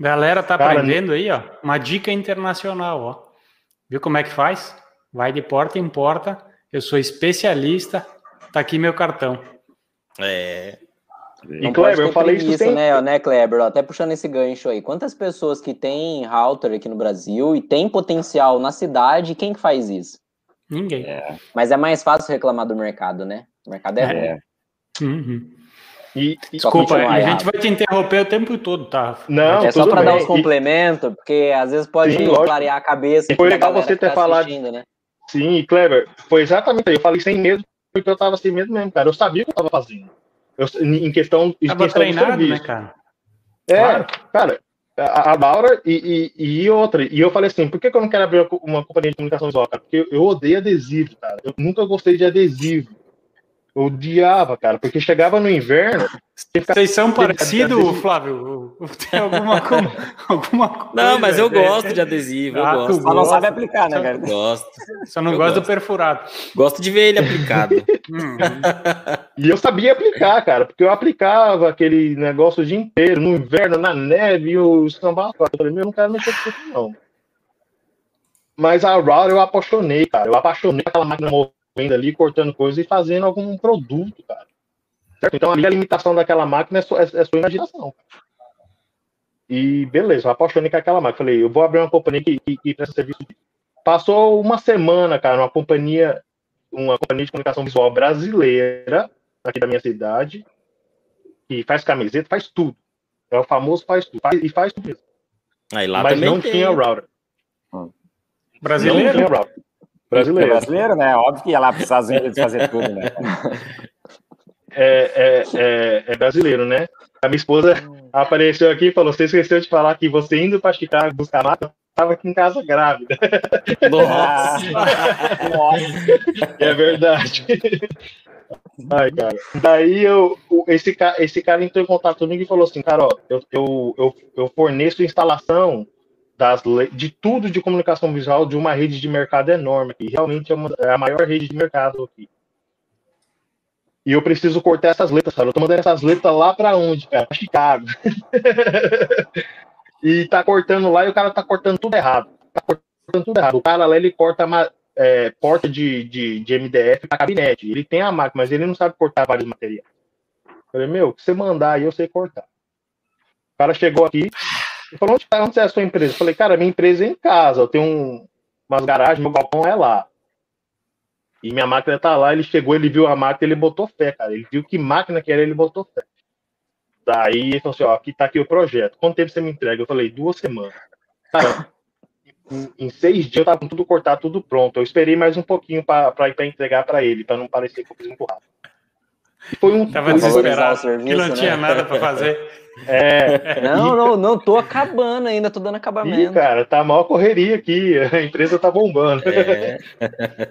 Galera, tá Cara, aprendendo aí, ó. Uma dica internacional, ó. Viu como é que faz? Vai de porta em porta. Eu sou especialista. Tá aqui meu cartão. É. E Kleber, eu falei isso, sem... né, né, Kleber? Até puxando esse gancho aí. Quantas pessoas que têm router aqui no Brasil e tem potencial na cidade, quem que faz isso? Ninguém. É. Mas é mais fácil reclamar do mercado, né? O mercado é, é. ruim. Uhum. E, Desculpa, a gente vai te interromper o tempo todo, tá? Não, é só para dar uns complementos, porque às vezes pode Sim, clarear a cabeça. E foi legal você ter tá falado. Né? Sim, Clever, foi exatamente aí. Eu falei sem medo, porque eu tava sem medo mesmo, cara. Eu sabia o que eu tava fazendo. Eu, em questão, em tava questão treinado, né, cara? É, claro. cara, a, a Laura e, e, e, outra. E eu falei assim, por que, que eu não quero abrir uma companhia de comunicação visual, cara? Porque eu odeio adesivo, cara. Eu nunca gostei de adesivo. Eu odiava, cara, porque chegava no inverno. Vocês são parecidos, Flávio? Tem alguma, como, alguma coisa? Não, mas eu gosto de adesivo. Eu ah, gosto. Só não sabe aplicar, né, cara? Gosto. Só não gosto do perfurado. Gosto de ver ele aplicado. Hum. e eu sabia aplicar, cara, porque eu aplicava aquele negócio o dia inteiro, no inverno, na neve, e o escambau. Eu falei, meu, eu não quero mexer com isso, não. Mas a Router eu apaixonei, cara. Eu apaixonei aquela máquina vendo ali, cortando coisas e fazendo algum produto, cara. Certo? Então ali a limitação daquela máquina é, sua, é, é sua imaginação. E beleza, eu apaixonei com aquela máquina. Falei, eu vou abrir uma companhia que, que, que presta serviço. Passou uma semana, cara, uma companhia, uma companhia de comunicação visual brasileira, aqui da minha cidade, que faz camiseta, faz tudo. É o famoso faz tudo. Faz, e faz tudo mesmo. Aí lá Mas não tem. tinha router. Brasileiro? Não tinha router. Brasileiro. É brasileiro, né? Óbvio que ia lá para os Estados Unidos fazer tudo, né? É, é, é, é, brasileiro, né? A minha esposa apareceu aqui e falou: Você esqueceu de falar que você indo para Chicago buscar mata, estava aqui em casa grávida. Nossa! é verdade. Ai, cara. Daí eu, esse, esse cara entrou em contato comigo e falou assim: Cara, ó, eu, eu, eu, eu forneço instalação das, de tudo de comunicação visual de uma rede de mercado enorme, que realmente é, uma, é a maior rede de mercado aqui. E eu preciso cortar essas letras, cara. Eu tô mandando essas letras lá para onde, cara? Pra Chicago. e tá cortando lá e o cara tá cortando tudo errado. Tá cortando tudo errado. O cara lá, ele corta é, porta de, de, de MDF para gabinete. Ele tem a máquina, mas ele não sabe cortar vários materiais. Eu falei, meu, se você mandar aí, eu sei cortar. O cara chegou aqui, ele falou, onde, onde é a sua empresa? Eu falei, cara, minha empresa é em casa, eu tenho um, umas garagens, meu galpão é lá. E minha máquina tá lá, ele chegou, ele viu a máquina, ele botou fé, cara. Ele viu que máquina que era, ele botou fé. Daí ele falou assim, ó, aqui tá aqui o projeto. Quanto tempo você me entrega? Eu falei, duas semanas. Cara, em, seis dias eu tava com tudo cortado, tudo pronto. Eu esperei mais um pouquinho para entregar para ele, para não parecer que eu fiz muito rápido. Foi um. Tava desesperado, serviço, que não né? tinha nada para fazer. É. Não, não, não tô acabando ainda, tô dando acabamento. Ih, cara, tá mal correria aqui, a empresa tá bombando. É.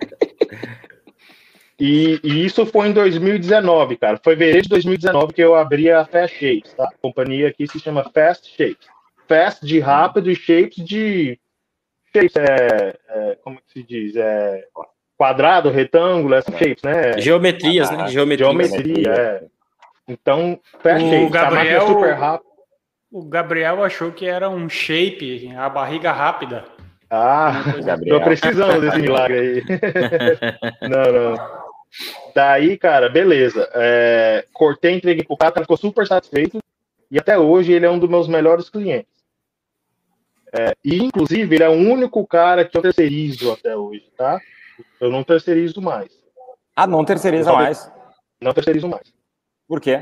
e, e, isso foi em 2019, cara. Foi fevereiro de 2019 que eu abri a Fast Shapes, tá? A companhia aqui se chama Fast Shapes. Fast de rápido e Shapes de. Shapes é, é como que se diz? É quadrado, retângulo, essas shapes, né? Geometrias, ah, né? Geometria, geometria é. Então, fecha o Gabriel, super rápido. O Gabriel achou que era um shape, a barriga rápida. Ah, Gabriel. tô precisando desse milagre aí. não, não. Daí, cara, beleza. É, cortei, entreguei pro cara, ficou super satisfeito. E até hoje ele é um dos meus melhores clientes. É, e, inclusive, ele é o único cara que eu terceirizo até hoje, tá? Eu não terceirizo mais. Ah, não terceiriza mais? Não terceirizo mais. Por quê?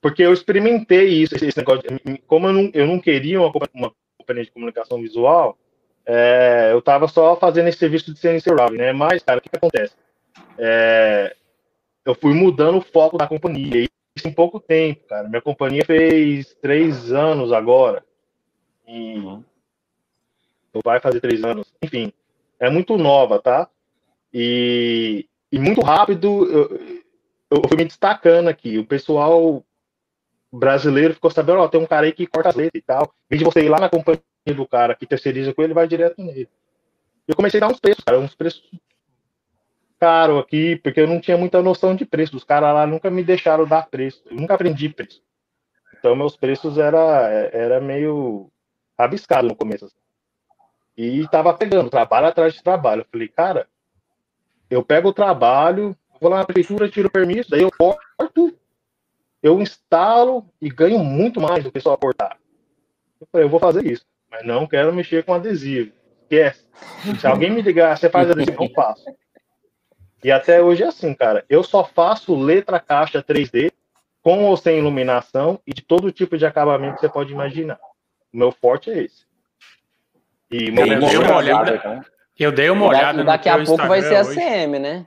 Porque eu experimentei isso, esse negócio. De, como eu não, eu não queria uma, uma companhia de comunicação visual, é, eu estava só fazendo esse serviço de CNC Routing, né? Mas, cara, o que, que acontece? É, eu fui mudando o foco da companhia. E isso em pouco tempo, cara. Minha companhia fez três anos agora. E uhum. vai fazer três anos. Enfim, é muito nova, tá? E, e muito rápido. Eu, eu fui me destacando aqui. O pessoal brasileiro ficou sabendo, ó, tem um cara aí que corta as letras e tal. Em vez de você ir lá na companhia do cara que terceiriza com ele, vai direto nele. Eu comecei a dar uns preços, cara, uns preços caros aqui, porque eu não tinha muita noção de preço. Os caras lá nunca me deixaram dar preço. Eu nunca aprendi preço. Então meus preços era, era meio rabiscado no começo. Assim. E tava pegando trabalho atrás de trabalho. Eu falei, cara, eu pego o trabalho, vou lá na prefeitura, tiro o permisso, daí eu corto, eu instalo e ganho muito mais do que só cortar. Eu falei, eu vou fazer isso, mas não quero mexer com adesivo. Esquece. Se alguém me ligar, você faz adesivo, eu faço. E até hoje é assim, cara. Eu só faço letra caixa 3D com ou sem iluminação e de todo tipo de acabamento que você pode imaginar. O meu forte é esse. E meu eu, dei uma olhada, eu dei uma olhada. Daqui, daqui a pouco vai ser a CM, né?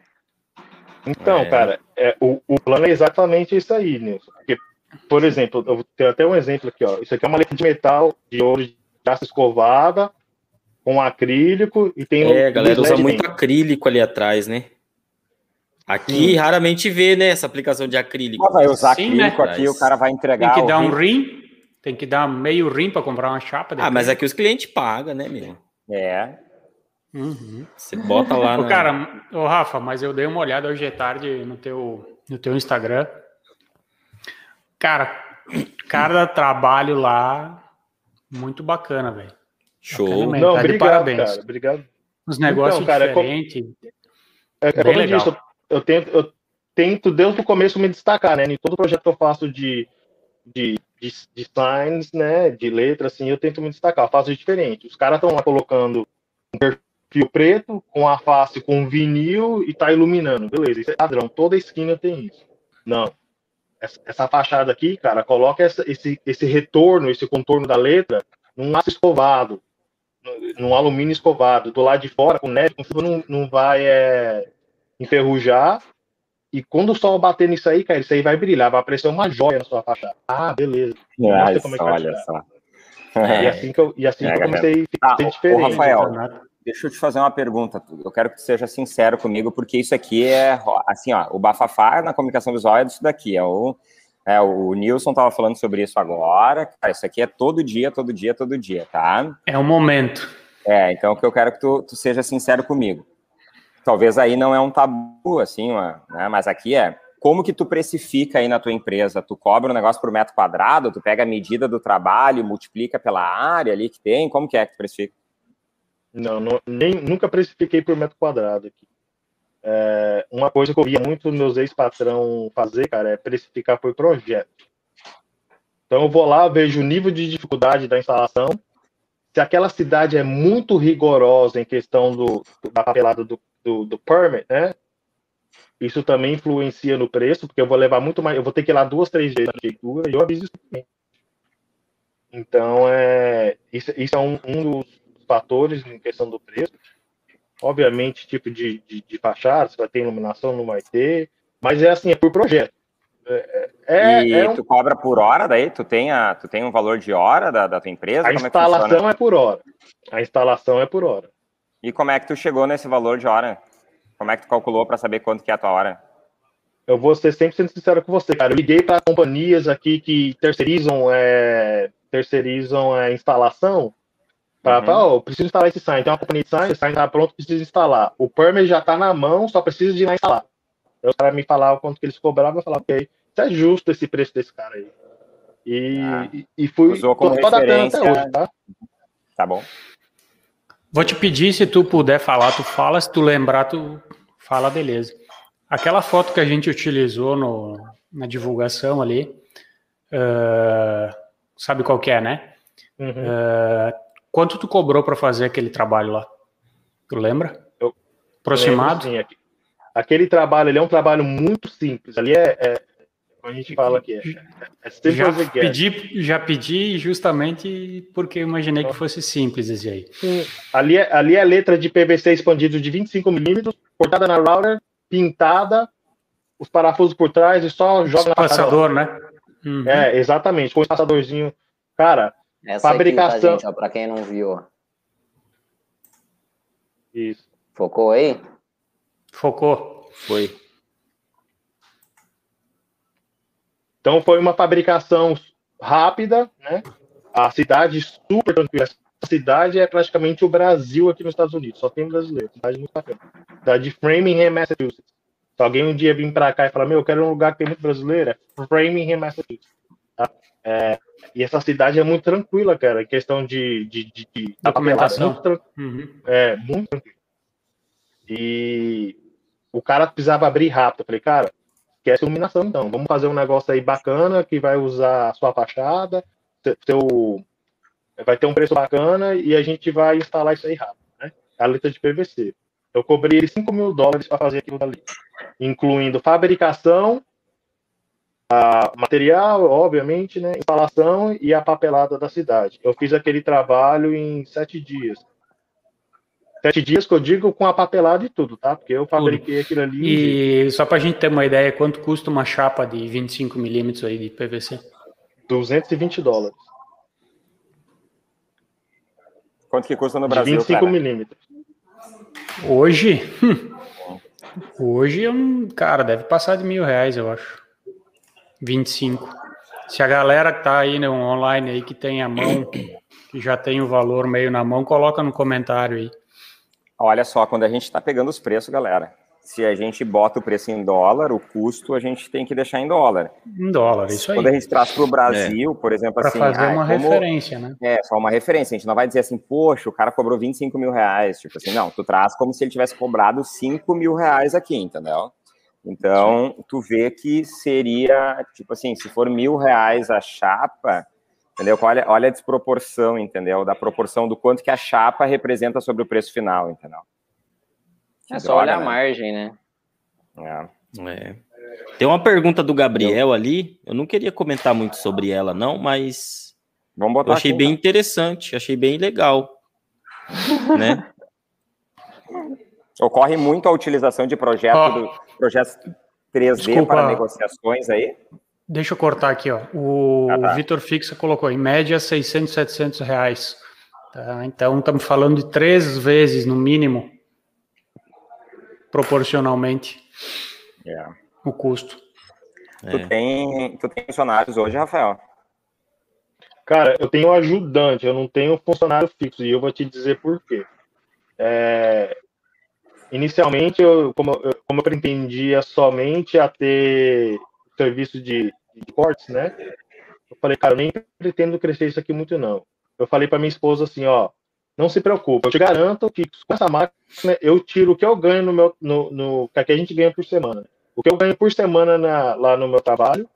Então, é. cara, é, o, o plano é exatamente isso aí, Nilson. Porque, por exemplo, eu tenho até um exemplo aqui, ó. Isso aqui é uma letra de metal de ouro de aço escovada, com acrílico e tem. É, a galera usa muito acrílico ali atrás, né? Aqui Sim. raramente vê, né, essa aplicação de acrílico. Mas vai usar Sim, acrílico né? aqui, o cara vai entregar. Tem que dar rim. um rim, tem que dar meio rim para comprar uma chapa. Depois. Ah, mas aqui os clientes pagam, né, meu? É. Uhum. Você bota lá. na... Cara, ô Rafa, mas eu dei uma olhada hoje à tarde no teu, no teu Instagram. Cara, cada trabalho lá, muito bacana, velho. Show. Bacana, Não, tá obrigado, parabéns. Cara, obrigado. Os negócios então, cara, diferentes. É, como, é, é legal. eu tento, eu tento desde o começo me destacar, né? Em todo projeto que eu faço de, de, de, de signs, né? De letras, assim, eu tento me destacar. Eu faço diferente. Os caras estão lá colocando um perfil preto com a face com vinil e tá iluminando. Beleza, isso é padrão. Toda esquina tem isso. Não. Essa, essa fachada aqui, cara, coloca essa, esse, esse retorno, esse contorno da letra num aço escovado, num alumínio escovado, do lado de fora, com neve, não, não vai é, enferrujar. E quando o sol bater nisso aí, cara, isso aí vai brilhar, vai aparecer uma joia na sua fachada. Ah, beleza. Nossa, como é que olha só. E assim que eu, e assim é, que eu comecei a ficar ah, diferente. Ô, Rafael, deixa eu te fazer uma pergunta. Eu quero que tu seja sincero comigo, porque isso aqui é, assim, ó, o bafafá na comunicação visual é disso daqui, é o é, o Nilson estava falando sobre isso agora. Cara, isso aqui é todo dia, todo dia, todo dia, tá? É o momento. É, então o que eu quero que tu, tu seja sincero comigo. Talvez aí não é um tabu, assim, uma, né? mas aqui é. Como que tu precifica aí na tua empresa? Tu cobra um negócio por metro quadrado? Tu pega a medida do trabalho, multiplica pela área ali que tem? Como que é que tu precifica? Não, não nem, nunca precifiquei por metro quadrado aqui. É, uma coisa que eu via muito meus ex-patrão fazer, cara, é precificar por projeto. Então eu vou lá, vejo o nível de dificuldade da instalação. Se aquela cidade é muito rigorosa em questão do, da papelada do, do, do permit, né? Isso também influencia no preço, porque eu vou levar muito mais, eu vou ter que ir lá duas, três vezes na prefeitura, e eu aviso isso também. Então, é, isso, isso é um, um dos fatores em questão do preço. Obviamente, tipo de, de, de fachada, se vai ter iluminação, não vai ter. Mas é assim, é por projeto. É, é, e é um... tu cobra por hora daí? Tu tem, a, tu tem um valor de hora da, da tua empresa? A como instalação é, é, por hora. A instalação é por hora. E como é que tu chegou nesse valor de hora? Como é que tu calculou para saber quanto que é a tua hora? Eu vou ser sempre sincero com você, cara. Eu liguei para companhias aqui que terceirizam, é, terceirizam a instalação Pra, uhum. oh, preciso instalar esse sign. Tem uma companhia de sign, o sign tá pronto, preciso instalar. O permit já tá na mão, só preciso de ir lá instalar. Aí os caras me falavam quanto que eles cobravam, eu falava, ok, isso é justo esse preço desse cara aí. E, ah, e, e fui usou como referência. Até hoje, tá? tá bom. Vou te pedir, se tu puder falar, tu fala, se tu lembrar, tu fala, beleza. Aquela foto que a gente utilizou no, na divulgação ali, uh, sabe qual que é, né? Uhum. Uh, Quanto tu cobrou para fazer aquele trabalho lá? Tu lembra? Eu, Aproximado? Lembro, sim. Aquele trabalho, ele é um trabalho muito simples. Ali é, é a gente fala aqui, é, simples já pedi, já pedi justamente porque eu imaginei que fosse simples esse aí. Sim. Ali é, ali é letra de PVC expandido de 25 milímetros, cortada na router, pintada, os parafusos por trás e só joga Espaçador, na né? Uhum. É, exatamente, com o espaçadorzinho. Cara, essa fabricação. Aqui, tá, para quem não viu. Isso. Focou aí? Focou. Foi. Então foi uma fabricação rápida, né? A cidade super tranquila. A cidade é praticamente o Brasil aqui nos Estados Unidos. Só tem brasileiro. Cidade muito bacana. Cidade de Framingham, Massachusetts. Se alguém um dia vir para cá e falar, meu, eu quero um lugar que tem muito brasileiro, é Framingham, Massachusetts. Tá? É, e essa cidade é muito tranquila, cara, em questão de, de, de, de documentação. Muito uhum. É, muito tranquilo. E o cara precisava abrir rápido. Eu falei, cara, esquece iluminação então. Vamos fazer um negócio aí bacana que vai usar a sua fachada, seu, vai ter um preço bacana e a gente vai instalar isso aí rápido, né? A letra de PVC. Eu cobrei 5 mil dólares para fazer aquilo dali, incluindo fabricação material, obviamente, né, instalação e a papelada da cidade. Eu fiz aquele trabalho em sete dias. Sete dias que eu digo com a papelada e tudo, tá? Porque eu fabriquei tudo. aquilo ali. E só para a gente ter uma ideia, quanto custa uma chapa de 25 milímetros aí de PVC? 220 dólares. Quanto que custa no Brasil? De 25 milímetros. Hoje? Hoje, é um, cara, deve passar de mil reais, eu acho. 25. Se a galera que tá aí no online aí, que tem a mão, que já tem o valor meio na mão, coloca no comentário aí. Olha só, quando a gente está pegando os preços, galera, se a gente bota o preço em dólar, o custo a gente tem que deixar em dólar. Em dólar, isso aí. Quando a gente traz para o Brasil, é. por exemplo, pra assim. fazer ah, uma como... referência, né? É, só uma referência. A gente não vai dizer assim, poxa, o cara cobrou 25 mil reais. Tipo assim, não, tu traz como se ele tivesse cobrado 5 mil reais aqui, entendeu? Então, tu vê que seria, tipo assim, se for mil reais a chapa, entendeu? Olha, olha a desproporção, entendeu? Da proporção do quanto que a chapa representa sobre o preço final, entendeu? É só olhar a né? margem, né? É. é. Tem uma pergunta do Gabriel ali. Eu não queria comentar muito sobre ela, não, mas Vamos botar eu achei aqui, bem então. interessante, achei bem legal. né? Ocorre muito a utilização de projeto oh. do, projetos 3D Desculpa. para negociações aí? Deixa eu cortar aqui, ó. O ah, tá. Vitor Fixa colocou em média 600, 700 reais. Tá? Então, estamos falando de três vezes, no mínimo, proporcionalmente, yeah. o custo. É. Tu, tem, tu tem funcionários hoje, Rafael? Cara, eu tenho ajudante, eu não tenho funcionário fixo, e eu vou te dizer por quê. É, inicialmente, eu, como, eu, como eu pretendia somente a ter serviço de, de cortes, né? Eu falei, cara, eu nem pretendo crescer isso aqui muito, não. Eu falei para minha esposa assim, ó, não se preocupe, eu te garanto que com essa máquina eu tiro o que eu ganho no meu, no, no que a gente ganha por semana. O que eu ganho por semana na, lá no meu trabalho,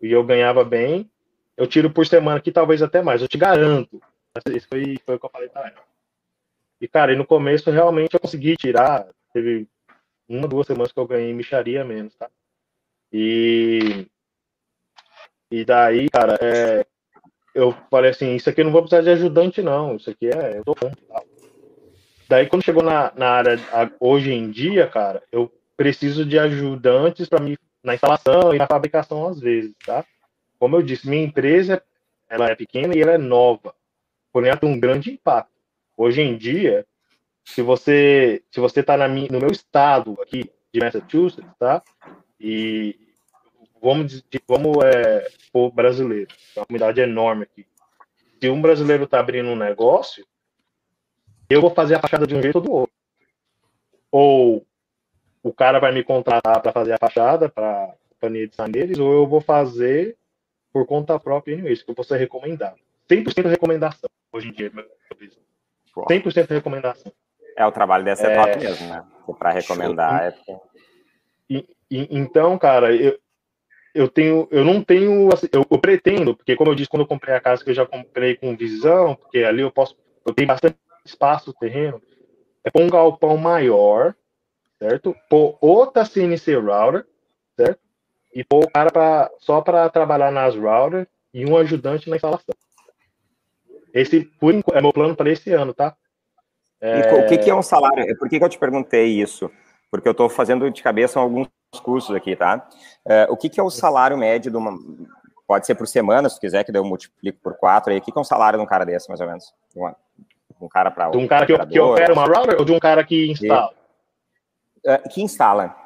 e eu ganhava bem, eu tiro por semana aqui talvez até mais, eu te garanto. Isso foi, foi o que eu falei para ela. E, cara, e no começo realmente eu consegui tirar, teve uma, duas semanas que eu ganhei micharia menos, tá? E, e daí, cara, é, eu falei assim, isso aqui eu não vou precisar de ajudante, não. Isso aqui é, eu tô bom. Daí, quando chegou na, na área, hoje em dia, cara, eu preciso de ajudantes para mim na instalação e na fabricação às vezes, tá? Como eu disse, minha empresa, ela é pequena e ela é nova, porém ela tem um grande impacto. Hoje em dia, se você se você está no meu estado aqui de Massachusetts, tá? E vamos, vamos é, for brasileiro, é uma comunidade enorme aqui. Se um brasileiro está abrindo um negócio, eu vou fazer a fachada de um jeito ou do outro. Ou o cara vai me contratar para fazer a fachada para a companhia de deles, ou eu vou fazer por conta própria, isso que eu vou ser recomendado. 100% recomendação, hoje em dia, 100% recomendação. É, o trabalho dessa é, top mesmo, né? Para recomendar. É... E, e, então, cara, eu, eu tenho, eu não tenho, assim, eu, eu, pretendo, porque como eu disse, quando eu comprei a casa, que eu já comprei com visão, porque ali eu posso, eu tenho bastante espaço terreno, é pôr um galpão maior, certo? Pôr outra CNC router, certo? E pôr o cara pra, só para trabalhar nas routers e um ajudante na instalação. Esse por, é meu plano para esse ano, tá? É... o que, que, é um salário? Por que, que eu te perguntei isso? Porque eu estou fazendo de cabeça alguns cursos aqui, tá? Uh, o que, que é o salário médio de uma. Pode ser por semana, se quiser, que daí eu multiplico por quatro aí. O que, que é um salário de um cara desse, mais ou menos? De, uma, de um cara para outro. De um cara que, que opera uma router ou de um cara que instala? Uh, que instala.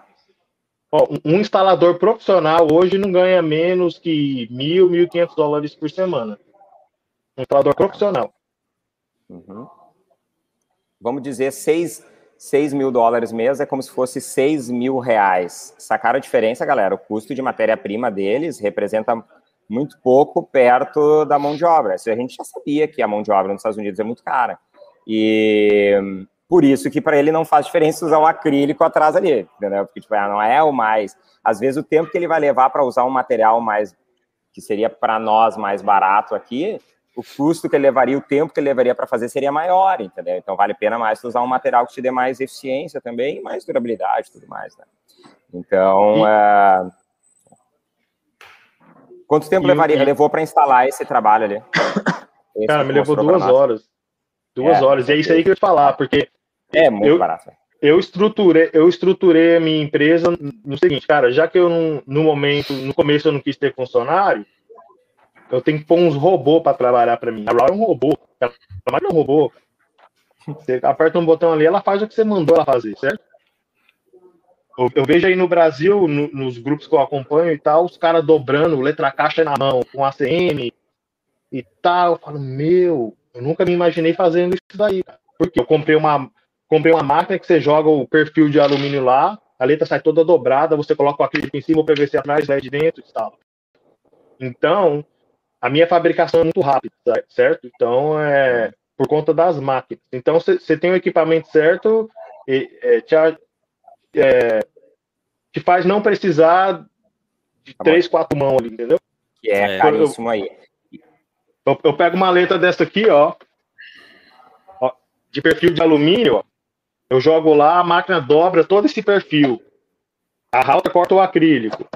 um instalador profissional hoje não ganha menos que mil, mil e quinhentos dólares por semana. Um instalador profissional. Uhum. Vamos dizer seis 6 mil dólares mês é como se fosse 6 mil reais. Sacaram a diferença, galera? O custo de matéria-prima deles representa muito pouco perto da mão de obra. Isso a gente já sabia que a mão de obra nos Estados Unidos é muito cara. E por isso que para ele não faz diferença usar um acrílico atrás ali, entendeu? Porque tipo, não é o mais. Às vezes o tempo que ele vai levar para usar um material mais que seria para nós mais barato aqui, o custo que ele levaria, o tempo que ele levaria para fazer seria maior, entendeu? Então vale a pena mais usar um material que te dê mais eficiência também, mais durabilidade e tudo mais, né? Então, e, é... Quanto tempo levaria, levou para instalar esse trabalho ali? Esse Cara, me levou duas horas. Duas é, horas. E é isso aí que eu ia falar, porque. É muito eu, barato. Eu estruturei, eu estruturei a minha empresa no seguinte, cara, já que eu não, no momento, no começo eu não quis ter funcionário, eu tenho que pôr uns robôs para trabalhar para mim. A Raw é um robô. Ela é um robô. Você aperta um botão ali, ela faz o que você mandou ela fazer, certo? Eu, eu vejo aí no Brasil, no, nos grupos que eu acompanho e tal, os caras dobrando letra caixa na mão, com ACM e tal. Eu falo, meu, eu nunca me imaginei fazendo isso daí. Porque eu comprei uma, comprei uma máquina que você joga o perfil de alumínio lá, a letra sai toda dobrada, você coloca o acrílico em cima, o PVC atrás, vai de dentro e tal. Então, a minha fabricação é muito rápida, certo? Então, é por conta das máquinas. Então, você tem o equipamento certo, e, é, te, é, te faz não precisar de tá três, quatro mãos ali, entendeu? Que é, é caríssimo aí. Eu, eu, pego uma letra dessa aqui, ó, ó, de perfil de alumínio, ó, eu jogo lá, a máquina dobra todo esse perfil. A ralta corta o acrílico.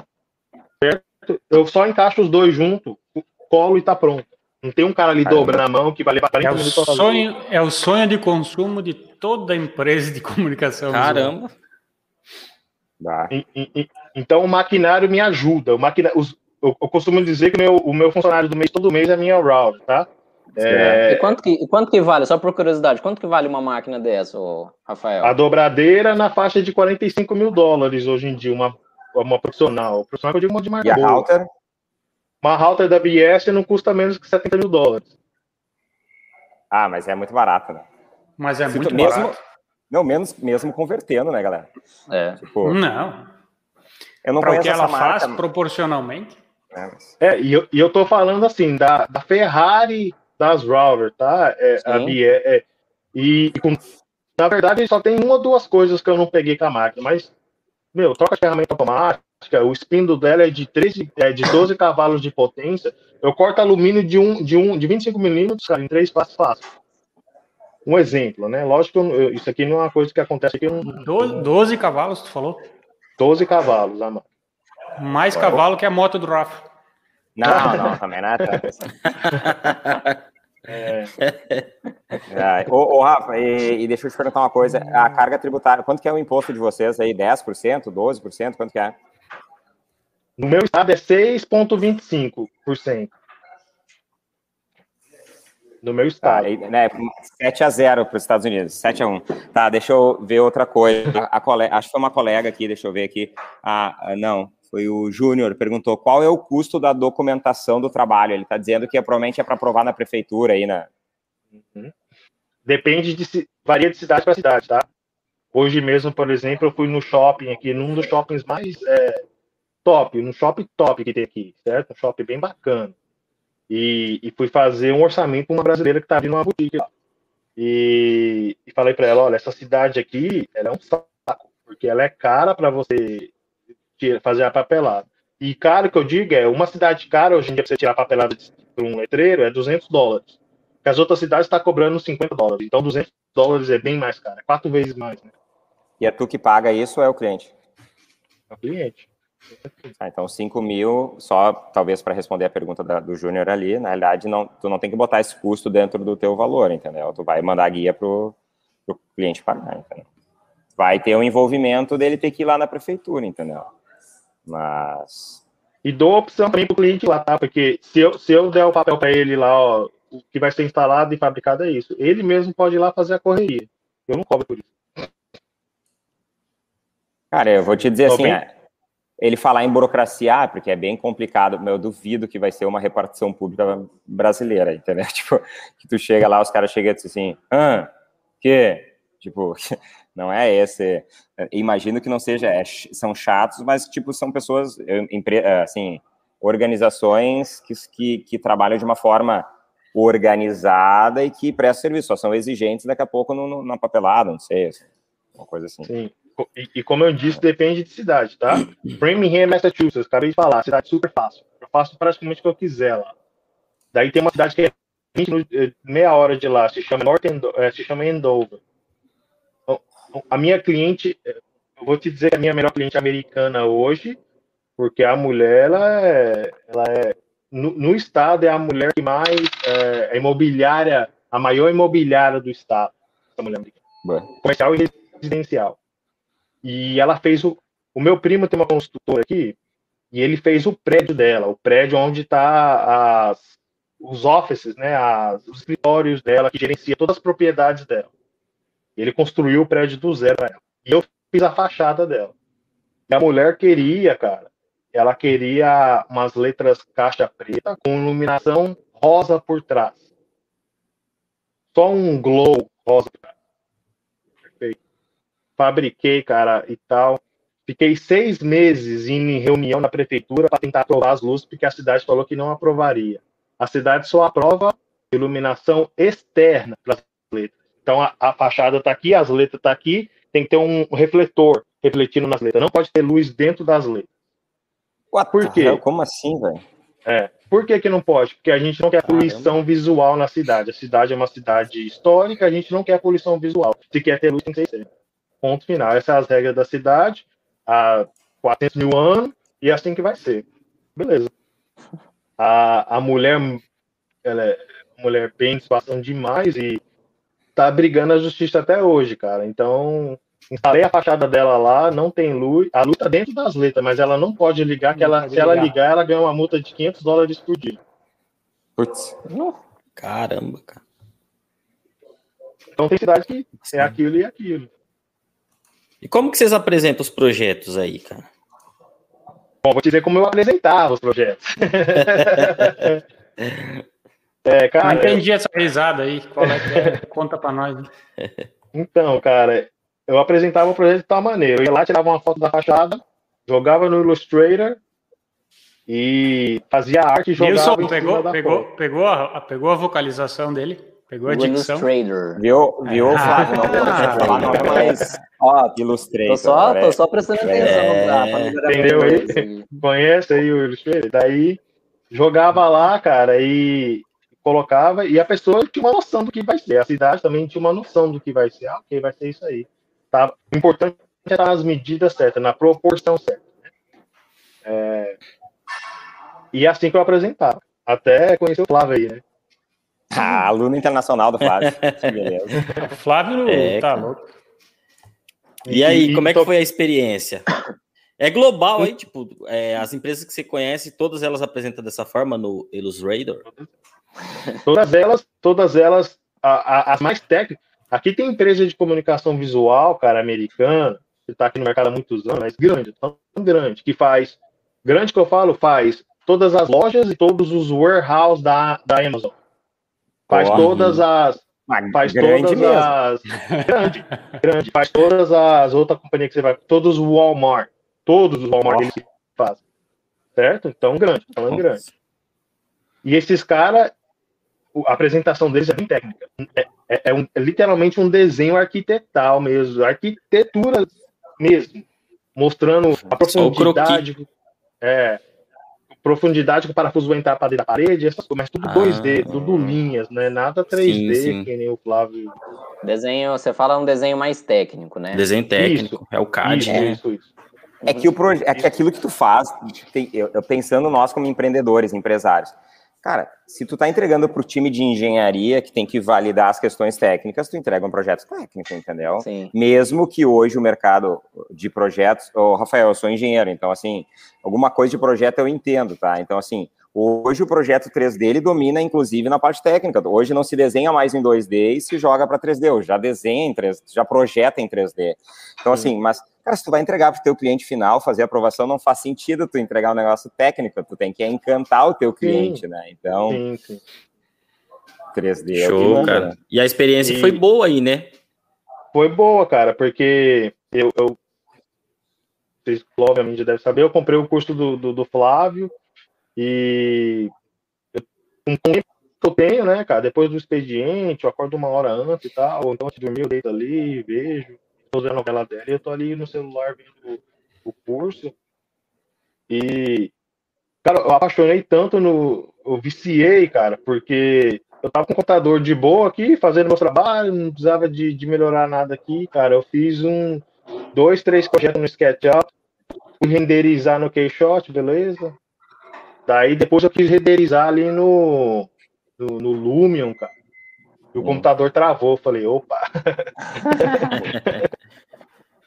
Certo? Eu só encaixo os dois juntos, colo e tá pronto. Não tem um cara ali dobrando a mão que vai levar 40 é minutos. O sonho, é o sonho de consumo de toda empresa de comunicação. Caramba! E, e, então o maquinário me ajuda. O maquinário, os, eu, eu, costumo dizer que meu, o meu funcionário do mês, todo mês, é minha round, tá? É... E quanto que, quanto que vale, só por curiosidade, quanto que vale uma máquina dessa, Rafael? A dobradeira na faixa de 45 mil dólares hoje em dia, uma, uma profissional. Profissional que eu digo uma de marca E a router? Uma router da BS não custa menos que 70 mil dólares. Ah, mas é muito barato, né? Mas é Se muito barato. Mesmo, não, menos mesmo convertendo, né, galera? É. Tipo, não. Eu não pra conheço o que ela marca, faz proporcionalmente. É, mas... é, e, eu, e eu tô falando assim, da, da Ferrari das Router, tá? É, a BE, é, e, e com, na verdade só tem uma ou duas coisas que eu não peguei com a máquina, mas, meu, troca de ferramenta automática, o espinho dela é de, 13, é de 12 cavalos de potência, eu corto alumínio de, um, de, um, de 25 milímetros, cara, em três passos fácil. Um exemplo, né? Lógico que eu, isso aqui não é uma coisa que acontece aqui. Não, 12, 12 cavalos, tu falou? 12 cavalos, a máquina. Mais cavalo que a moto do Rafa. Não, não, também não é tanto. É. É. Ô, ô, Rafa, e, e, deixa eu te perguntar uma coisa. A carga tributária, quanto que é o imposto de vocês aí? 10%, 12%? Quanto que é? No meu estado é 6,25%. No meu estado. Tá, né, 7 a 0 para os Estados Unidos, 7 a 1. Tá, deixa eu ver outra coisa. A, a acho que foi uma colega aqui, deixa eu ver aqui. Ah, não, foi o Júnior, perguntou qual é o custo da documentação do trabalho. Ele está dizendo que provavelmente é para provar na prefeitura aí, né? Uhum. Depende de varia de cidade para cidade, tá? Hoje mesmo, por exemplo, eu fui no shopping aqui, num dos shoppings mais é, top, um shopping top que tem aqui, certo? Um shopping bem bacana. E, e fui fazer um orçamento com uma brasileira que está abrindo uma boutique lá. E, e falei para ela, olha, essa cidade aqui, ela é um saco, porque ela é cara para você fazer a papelada. E caro que eu digo é, uma cidade cara, hoje em dia, pra você tirar a papelada por um letreiro, é 200 dólares. Que as outras cidades estão tá cobrando 50 dólares. Então, 200 dólares é bem mais caro, é quatro vezes mais. Né? E é tu que paga isso ou é o cliente? É o cliente. Ah, então, 5 mil, só talvez para responder a pergunta da, do Júnior ali, na realidade, não, tu não tem que botar esse custo dentro do teu valor, entendeu? Tu vai mandar a guia pro, pro cliente pagar, entendeu? Vai ter o um envolvimento dele ter que ir lá na prefeitura, entendeu? Mas. E dou opção também para o cliente lá, tá? Porque se eu, se eu der o papel para ele lá, ó, o que vai ser instalado e fabricado é isso. Ele mesmo pode ir lá fazer a correria. Eu não cobro por isso. Cara, eu vou te dizer Tô assim, é, ele falar em burocracia, ah, porque é bem complicado, eu duvido que vai ser uma repartição pública brasileira, entendeu? Tipo, que tu chega lá, os caras chegam e dizem assim, ah, que? Tipo, não é esse. Imagino que não seja, é, são chatos, mas tipo são pessoas, assim, organizações que, que, que, trabalham de uma forma organizada e que prestam serviço, só são exigentes daqui a pouco na papelada, não sei, uma coisa assim. Sim. E, e, como eu disse, depende de cidade, tá? Framingham, Massachusetts, acabei de falar, cidade super fácil. Eu faço praticamente o que eu quiser lá. Daí tem uma cidade que é 20, eh, meia hora de lá, se chama North Endo, eh, se chama Endover a minha cliente, eu vou te dizer que a minha melhor cliente americana hoje, porque a mulher, ela é, ela é no, no, estado é a mulher que mais é, a imobiliária, a maior imobiliária do estado, essa mulher comercial e residencial. E ela fez o, o meu primo tem uma construtora aqui e ele fez o prédio dela, o prédio onde está os offices, né, as, os escritórios dela que gerencia todas as propriedades dela. Ele construiu o prédio do zero. E eu fiz a fachada dela. E a mulher queria, cara, ela queria umas letras caixa preta com iluminação rosa por trás. Só um glow rosa. Perfeito. Fabriquei, cara, e tal. Fiquei seis meses em reunião na prefeitura para tentar aprovar as luzes, porque a cidade falou que não aprovaria. A cidade só aprova iluminação externa para as letras. Então a, a fachada está aqui, as letras estão tá aqui, tem que ter um refletor refletindo nas letras. Não pode ter luz dentro das letras. What Por quê? Como assim, velho? É. Por que, que não pode? Porque a gente não quer poluição visual na cidade. A cidade é uma cidade histórica, a gente não quer poluição visual. Se quer ter luz, tem que ser. Ponto final. Essas são as regras da cidade há 400 mil anos e é assim que vai ser. Beleza. A, a mulher, ela é mulher pênis passando demais e tá brigando a justiça até hoje, cara. Então, instalei a fachada dela lá, não tem luz, a luz tá dentro das letras, mas ela não pode ligar, que ela, se ela ligar, ela ganha uma multa de 500 dólares por dia. Putz. Caramba, cara. Então tem cidade que é aquilo e aquilo. E como que vocês apresentam os projetos aí, cara? Bom, vou te dizer como eu apresentava os projetos. é, cara, Não entendi eu... essa risada aí. Qual é que é? Conta pra nós. Então, cara, eu apresentava o projeto de tal maneira. Eu ia lá, tirava uma foto da fachada, jogava no Illustrator e fazia arte e jogava. Wilson pegou, pegou, pegou, a, pegou a vocalização dele? Pegou a dicção? Illustrator. Viu, viu ah, Flávio? Não, ah, falar, não é mais ó, Illustrator. Tô só, tô só prestando atenção. É... Entendeu aí? Conhece aí o Illustrator? Daí jogava lá, cara, e colocava, e a pessoa tinha uma noção do que vai ser. A cidade também tinha uma noção do que vai ser. Ah, ok, vai ser isso aí. Tá? O importante é estar nas medidas certas, na proporção certa. Né? É... E é assim que eu apresentava. Até conhecer o Flávio aí, né? Ah, aluno internacional do Flávio. beleza. Flávio é, tá louco. E aí, como é que foi a experiência? É global aí, tipo, é, as empresas que você conhece, todas elas apresentam dessa forma no Illustrator? Todas elas, todas elas, as mais técnicas, Aqui tem empresa de comunicação visual, cara, americana, que está aqui no mercado há muitos anos, mas grande, tão grande, que faz, grande que eu falo, faz todas as lojas e todos os warehouse da, da Amazon. Faz todas as. Faz todas mesmo. as. Grande, grande. Faz todas as outras companhias que você vai. Todos os Walmart. Todos os Walmart Nossa. eles fazem. Certo? Então, grande. Falando grande. E esses caras, a apresentação deles é bem técnica. É, é, é, um, é, literalmente um desenho arquitetal mesmo, arquitetura mesmo, mostrando a profundidade, é, profundidade que o parafuso vai entrar para dentro da parede, essas coisas, mas tudo ah, 2D, tudo linhas, né? Nada 3D, sim, sim. que nem o Flávio. Desenho, você fala um desenho mais técnico, né? Desenho técnico, isso, é o CAD. Isso, né? isso, isso. É que, o proje é que aquilo que tu faz, tem, eu, eu pensando nós como empreendedores, empresários, Cara, se tu tá entregando para o time de engenharia que tem que validar as questões técnicas, tu entrega um projeto técnico, entendeu? Sim. Mesmo que hoje o mercado de projetos, oh, Rafael, eu sou engenheiro, então assim, alguma coisa de projeto eu entendo, tá? Então assim, Hoje o projeto 3D ele domina, inclusive, na parte técnica. Hoje não se desenha mais em 2D e se joga para 3D. Hoje já desenha em 3D, já projeta em 3D. Então, assim, mas, cara, se tu vai entregar para o teu cliente final, fazer a aprovação, não faz sentido tu entregar um negócio técnico, tu tem que encantar o teu cliente, sim. né? Então, sim, sim. 3D. É Show, é cara. E a experiência e... foi boa aí, né? Foi boa, cara, porque eu, eu vocês obviamente devem saber, eu comprei o curso do, do, do Flávio, e com o tempo que eu tenho, né, cara, depois do expediente, eu acordo uma hora antes e tal, então antes de dormir eu deito ali, vejo, tô vendo a novela dela e eu tô ali no celular vendo o, o curso. E, cara, eu apaixonei tanto no. Eu viciei, cara, porque eu tava com o computador de boa aqui, fazendo meu trabalho, não precisava de, de melhorar nada aqui, cara. Eu fiz um, dois, três projetos no SketchUp, renderizar no Keyshot, beleza? Daí depois eu quis renderizar ali no, no, no Lumion, cara. E o hum. computador travou. Falei, opa.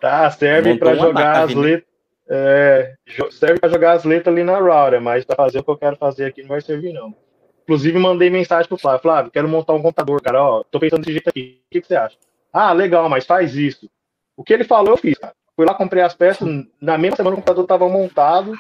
tá, serve para jogar as letras. É, serve para jogar as letras ali na router, mas para fazer o que eu quero fazer aqui não vai servir, não. Inclusive, mandei mensagem pro Flávio. Flávio, quero montar um computador, cara. Ó, tô pensando desse jeito aqui. O que, que você acha? Ah, legal, mas faz isso. O que ele falou, eu fiz, cara. Fui lá, comprei as peças. Na mesma semana o computador estava montado.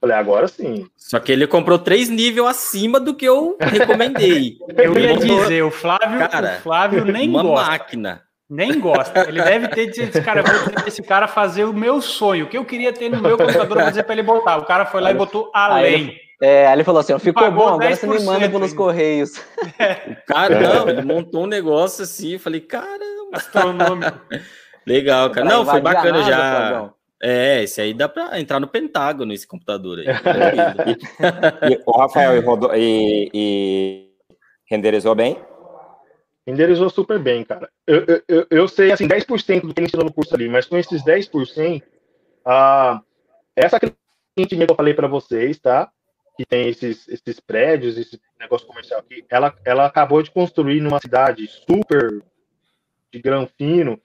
Falei, agora sim. Só que ele comprou três níveis acima do que eu recomendei. eu ia dizer, o Flávio, cara, o Flávio nem uma gosta. máquina. Nem gosta. Ele deve ter dito esse cara, vou esse cara fazer o meu sonho, o que eu queria ter no meu computador dizer para ele botar. O cara foi lá e botou além. É, aí ele falou assim: ó, ficou bom, agora você me manda pelos correios. É. O cara, não, ele montou um negócio assim, eu falei, caramba. Astronômico. Legal, cara. Não, foi bacana já. É, esse aí dá para entrar no Pentágono, esse computador aí. e, o Rafael e, rodou, e, e, renderizou bem? Renderizou super bem, cara. Eu, eu, eu sei, assim, 10% do que ele ensinou no curso ali, mas com esses 10%, ah, essa cliente que eu falei para vocês, tá? Que tem esses, esses prédios, esse negócio comercial aqui, ela, ela acabou de construir numa cidade super de granfino,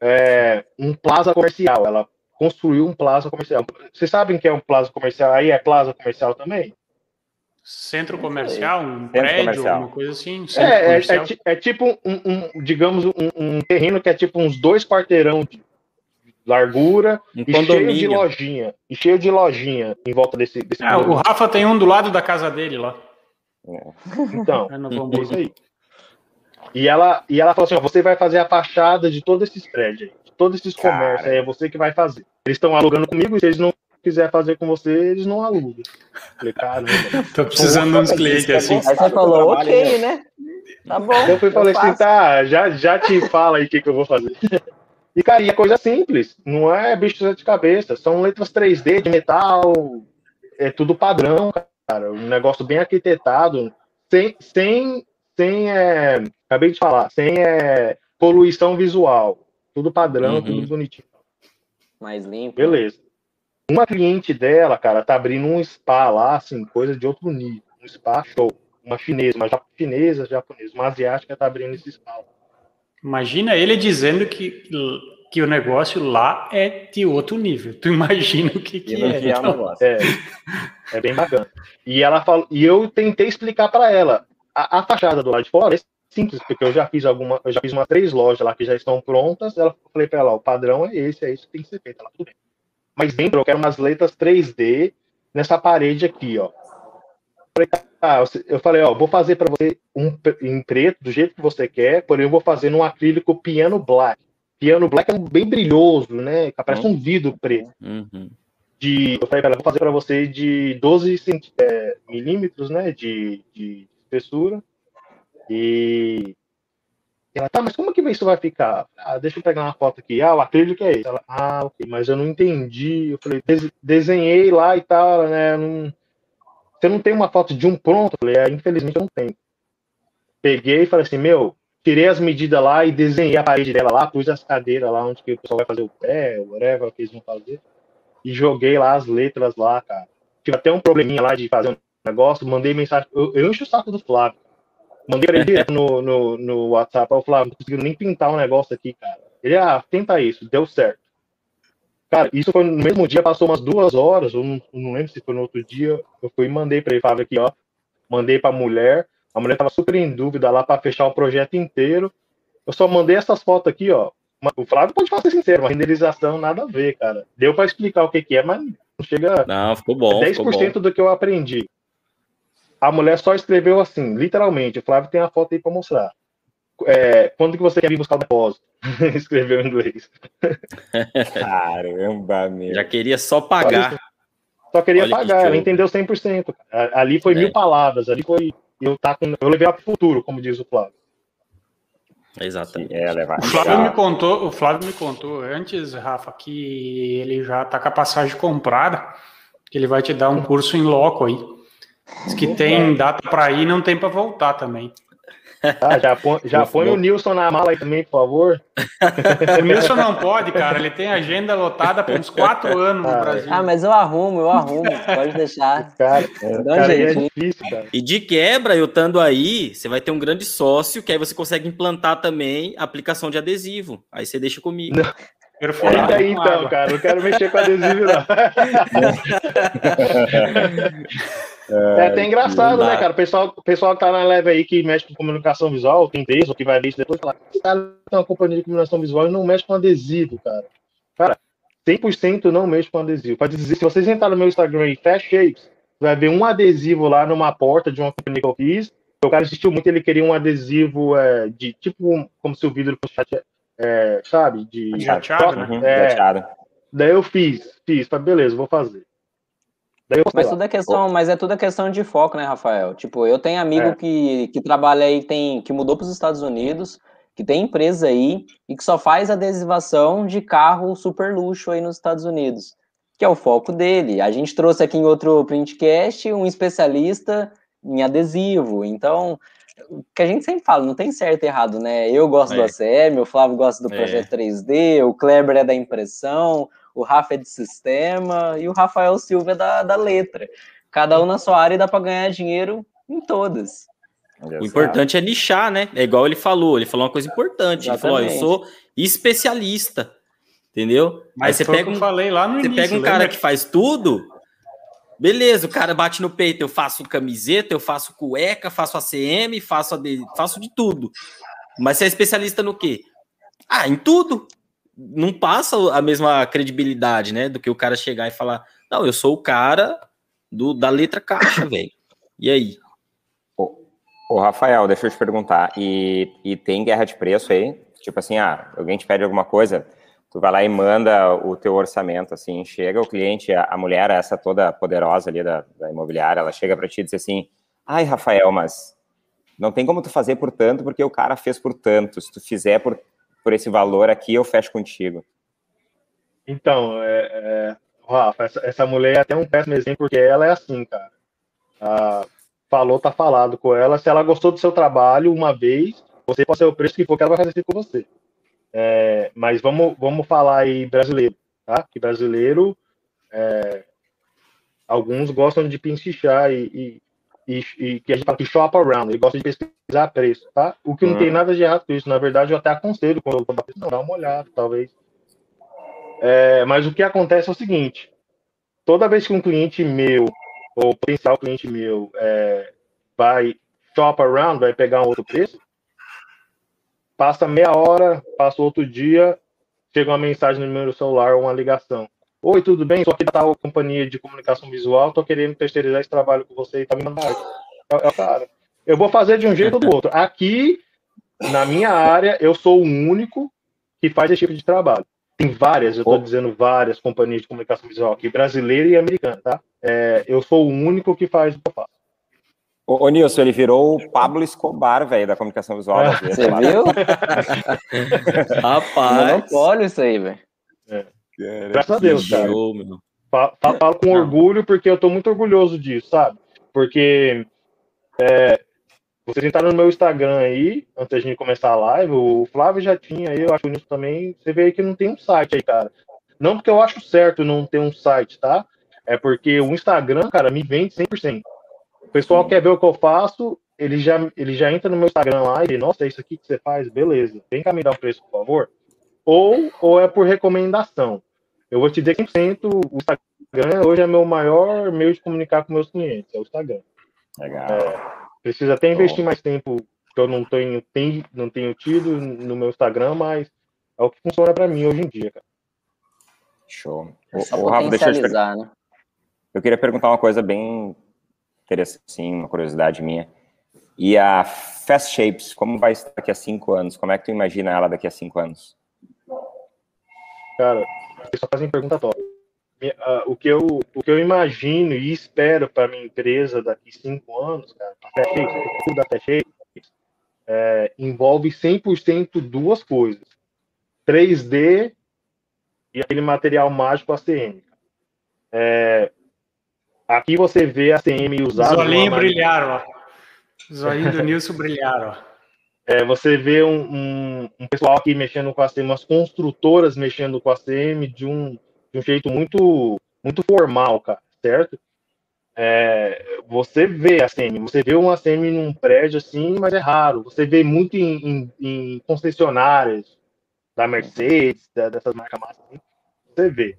é, um plaza comercial. Ela construiu um plaza comercial. Vocês sabem que é um plaza comercial? Aí é plaza comercial também? Centro comercial, um Centro prédio, comercial. alguma coisa assim? É, é, é, é, tipo um, um digamos, um, um, terreno que é tipo uns dois quarteirão de largura um e cheio de lojinha. E cheio de lojinha em volta desse. desse ah, o Rafa tem um do lado da casa dele lá. Então, é isso aí. E ela, e ela falou assim: ó, você vai fazer a fachada de todos esses prédios, de todos esses comércios, aí é você que vai fazer. Eles estão alugando comigo, e se eles não quiser fazer com você, eles não alugam. Falei, caramba. Tô precisando de uns clientes assim. Aí você falou, ok, né? Tá bom. Eu fui falei assim, tá, já, já te fala aí o que, que eu vou fazer. E, cara, e é coisa simples, não é bicho de cabeça, são letras 3D de metal, é tudo padrão, cara, um negócio bem arquitetado, sem, sem sem, é, acabei de falar, sem é, poluição visual. Tudo padrão, uhum. tudo bonitinho. Mais limpo. Beleza. Uma cliente dela, cara, tá abrindo um spa lá, assim, coisa de outro nível. Um spa show. Uma chinesa, uma chinesa, japonesa, uma asiática tá abrindo esse spa. Imagina ele dizendo que, que o negócio lá é de outro nível. Tu imagina o que, que é. Então. é. É bem bacana. E ela falou, e eu tentei explicar para ela a, a, fachada do lado de fora é simples, porque eu já fiz alguma, eu já fiz uma três lojas lá que já estão prontas. Ela falei para ela, o padrão é esse, é isso que tem que ser feito. Ela, tudo bem. Mas dentro eu quero umas letras 3D nessa parede aqui, ó. Eu falei, ó, vou fazer para você um em preto do jeito que você quer, porém eu vou fazer num acrílico piano black. Piano black é bem brilhoso, né? Parece um vidro preto. Uhum. De, eu falei para ela, vou fazer para você de 12 é, milímetros, né? De, de espessura. E ela, tá, mas como que isso vai ficar? Ah, deixa eu pegar uma foto aqui. Ah, o acrílico é esse. Ela, ah, ok, mas eu não entendi. Eu falei, desenhei lá e tal, né? Não... Você não tem uma foto de um pronto? Eu falei, é, infelizmente eu não tenho. Peguei e falei assim, meu, tirei as medidas lá e desenhei a parede dela lá, pus as cadeiras lá onde que o pessoal vai fazer o pé, whatever que eles vão fazer. E joguei lá as letras lá, cara. Tive até um probleminha lá de fazer um negócio, mandei mensagem. Eu, eu o saco do Flávio. Mandei pra ele direto no, no, no WhatsApp. Eu Flávio, não conseguiu nem pintar um negócio aqui, cara. Ele, ah, tenta isso, deu certo. Cara, isso foi no mesmo dia, passou umas duas horas, eu não, não lembro se foi no outro dia. Eu fui e mandei pra ele, Flávio, aqui, ó. Mandei pra mulher. A mulher tava super em dúvida lá para fechar o projeto inteiro. Eu só mandei essas fotos aqui, ó. O Flávio pode fazer sincero, uma renderização nada a ver, cara. Deu para explicar o que, que é, mas não chega. Não, ficou bom. 10% ficou bom. do que eu aprendi. A mulher só escreveu assim, literalmente. O Flávio tem a foto aí para mostrar. É, quando que você quer vir buscar o depósito? Escreveu em inglês. Caramba, meu. Já queria só pagar. Só queria Olha pagar, que ela entendeu 100%. Ali foi é. mil palavras, ali foi. Eu, tá com, eu levei ela para o futuro, como diz o Flávio. Exatamente. É, levar. O Flávio me contou, o Flávio me contou antes, Rafa, que ele já tá com a passagem comprada, que ele vai te dar um curso em loco aí. Diz que tem data para ir, não tem para voltar também. Ah, já põe, já põe o Nilson na mala aí também, por favor. o Nilson não pode, cara. Ele tem agenda lotada por uns quatro anos no ah, Brasil. Ah, mas eu arrumo, eu arrumo. Pode deixar. Cara, é, Dá cara, jeito. É difícil, cara. E de quebra, eu estando aí, você vai ter um grande sócio, que aí você consegue implantar também a aplicação de adesivo. Aí você deixa comigo. Não. Perforado aí, então, água. cara. Não quero mexer com adesivo, não. É até engraçado, né, cara? O pessoal, pessoal que tá na leve aí que mexe com comunicação visual, tem texto, que vai ver isso depois, esse cara tem uma companhia de comunicação visual e não mexe com adesivo, cara. Cara, 100% não mexe com adesivo. Pra dizer, se vocês entrarem no meu Instagram aí, Fast Shapes, vai ver um adesivo lá numa porta de uma companhia que eu fiz. O cara insistiu muito, ele queria um adesivo é, de tipo como se o vidro fosse, é, sabe, de. Chateado, né? É, Daí eu fiz, fiz, tá, beleza, vou fazer mas tudo é questão, mas é tudo a questão de foco, né, Rafael? Tipo, eu tenho amigo é. que, que trabalha aí, tem, que mudou para os Estados Unidos, que tem empresa aí e que só faz adesivação de carro super luxo aí nos Estados Unidos, que é o foco dele. A gente trouxe aqui em outro printcast um especialista em adesivo. Então, o que a gente sempre fala, não tem certo e errado, né? Eu gosto é. do ACM, o Flávio gosta do é. projeto 3D, o Kleber é da impressão, o Rafa é de sistema e o Rafael Silva é da, da letra. Cada um na sua área dá para ganhar dinheiro em todas. O importante é nichar, né? É igual ele falou, ele falou uma coisa importante. Exatamente. Ele falou: eu sou especialista. Entendeu? Mas Aí você pega um, falei lá no você início, pega um cara que faz tudo, beleza, o cara bate no peito, eu faço camiseta, eu faço cueca, faço ACM, faço, AD, faço de tudo. Mas você é especialista no quê? Ah, em tudo não passa a mesma credibilidade, né? Do que o cara chegar e falar, não, eu sou o cara do, da letra caixa, velho. E aí? Ô, ô, Rafael, deixa eu te perguntar, e, e tem guerra de preço aí? Tipo assim, ah, alguém te pede alguma coisa, tu vai lá e manda o teu orçamento, assim, chega o cliente, a, a mulher, essa toda poderosa ali da, da imobiliária, ela chega para ti e diz assim, ai, Rafael, mas não tem como tu fazer por tanto, porque o cara fez por tanto, se tu fizer por por esse valor aqui, eu fecho contigo. Então, é, é, Rafa, essa, essa, mulher é até um péssimo exemplo, porque ela é assim, cara. Ah, falou, tá falado com ela. Se ela gostou do seu trabalho uma vez, você pode ser o preço que for que ela vai fazer com você. É, mas vamos, vamos falar aí brasileiro, tá? Que brasileiro, é, alguns gostam de pinchichar e, e, e, e, que a gente fala que shop around, ele gosta de pesquisar preço, tá? O que não tem uhum. nada de errado com isso, na verdade eu até aconselho quando eu vou dar uma olhada, talvez. É, mas o que acontece é o seguinte, toda vez que um cliente meu, ou potencial cliente meu, é, vai shop around, vai pegar um outro preço, passa meia hora, passa outro dia, chega uma mensagem no meu celular ou uma ligação. Oi, tudo bem? Sou aqui da tal companhia de comunicação visual, tô querendo terceirizar esse trabalho com você e tá me mandando é, é, cara, eu vou fazer de um jeito ou do outro. Aqui, na minha área, eu sou o único que faz esse tipo de trabalho. Tem várias, eu estou dizendo várias companhias de comunicação visual aqui, brasileira e americana, tá? É, eu sou o único que faz o que eu faço. Ô, ô Nilson, ele virou o Pablo Escobar, velho, da comunicação visual. É. Você viu? Rapaz. Monopólio isso aí, velho. É. Graças a Deus, cara. Falo, falo com orgulho porque eu tô muito orgulhoso disso, sabe? Porque é, vocês entraram no meu Instagram aí, antes de começar a live, o Flávio já tinha aí, eu acho que também. Você vê aí que não tem um site aí, cara. Não porque eu acho certo não ter um site, tá? É porque o Instagram, cara, me vende 100%. O pessoal Sim. quer ver o que eu faço, ele já, ele já entra no meu Instagram lá e, nossa, é isso aqui que você faz, beleza. Vem cá me dar um preço, por favor. Ou, ou é por recomendação. Eu vou te dizer que 100% o Instagram hoje é meu maior meio de comunicar com meus clientes, é o Instagram. Legal. É, preciso até investir mais tempo que eu não tenho, tenho, não tenho tido no meu Instagram, mas é o que funciona para mim hoje em dia, cara. Show. É o, o Rafa, deixa eu te né? Eu queria perguntar uma coisa bem interessante, sim, uma curiosidade minha. E a Fast Shapes, como vai estar daqui a cinco anos? Como é que tu imagina ela daqui a cinco anos? Cara, vocês só fazem pergunta top. O que, eu, o que eu imagino e espero para minha empresa daqui cinco anos, cara, tudo até cheio, é, envolve 100% duas coisas: 3D e aquele material mágico ACM. É, aqui você vê a ACM usada. Zolinho brilharam, ó. Zoinho do Nilson brilharam, ó. É, você vê um, um, um, pessoal aqui mexendo com a CM, umas construtoras mexendo com a CM de um, de um jeito muito, muito formal, cara, certo? É, você vê a CM, você vê uma CM num prédio assim, mas é raro. Você vê muito em, em, em concessionárias da Mercedes, da, dessas marcas massas, assim, você vê.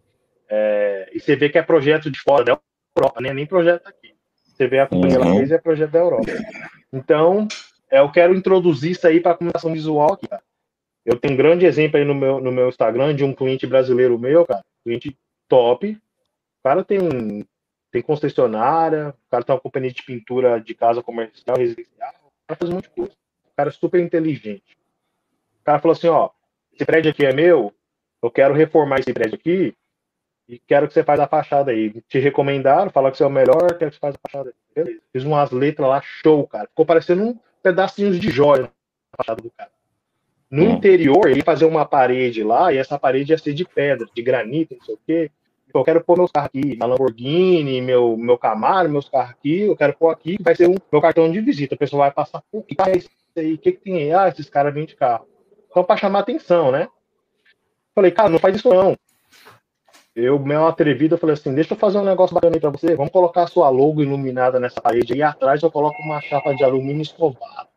É, e você vê que é projeto de fora da Europa, né? nem projeto aqui. Você vê a companhia uhum. lá é projeto da Europa. Então, eu quero introduzir isso aí para a comunicação visual aqui, cara. Eu tenho um grande exemplo aí no meu, no meu Instagram de um cliente brasileiro meu, cara. Cliente top. O cara tem, tem concessionária, o cara tem uma companhia de pintura de casa comercial, residencial. O cara faz um monte de coisa. O cara é super inteligente. O cara falou assim: ó, esse prédio aqui é meu, eu quero reformar esse prédio aqui e quero que você faça a fachada aí. Te recomendaram, falaram que você é o melhor, quero que você faça a fachada aí. Beleza. Fiz umas letras lá, show, cara. Ficou parecendo um pedacinhos de joia na fachada do cara. No hum. interior, ele ia fazer uma parede lá, e essa parede ia ser de pedra, de granito, não sei o quê. Eu quero pôr meus carros aqui, a Lamborghini, meu, meu Camaro, meus carros aqui, eu quero pôr aqui, vai ser um, meu cartão de visita. A pessoa vai passar, o que é isso aí? O que, que tem aí? Ah, esses caras vêm de carro. Então, para chamar atenção, né? Falei, cara, não faz isso não. Eu, meio atrevido, falei assim, deixa eu fazer um negócio bacana aí pra você. Vamos colocar a sua logo iluminada nessa parede. E atrás eu coloco uma chapa de alumínio escovado.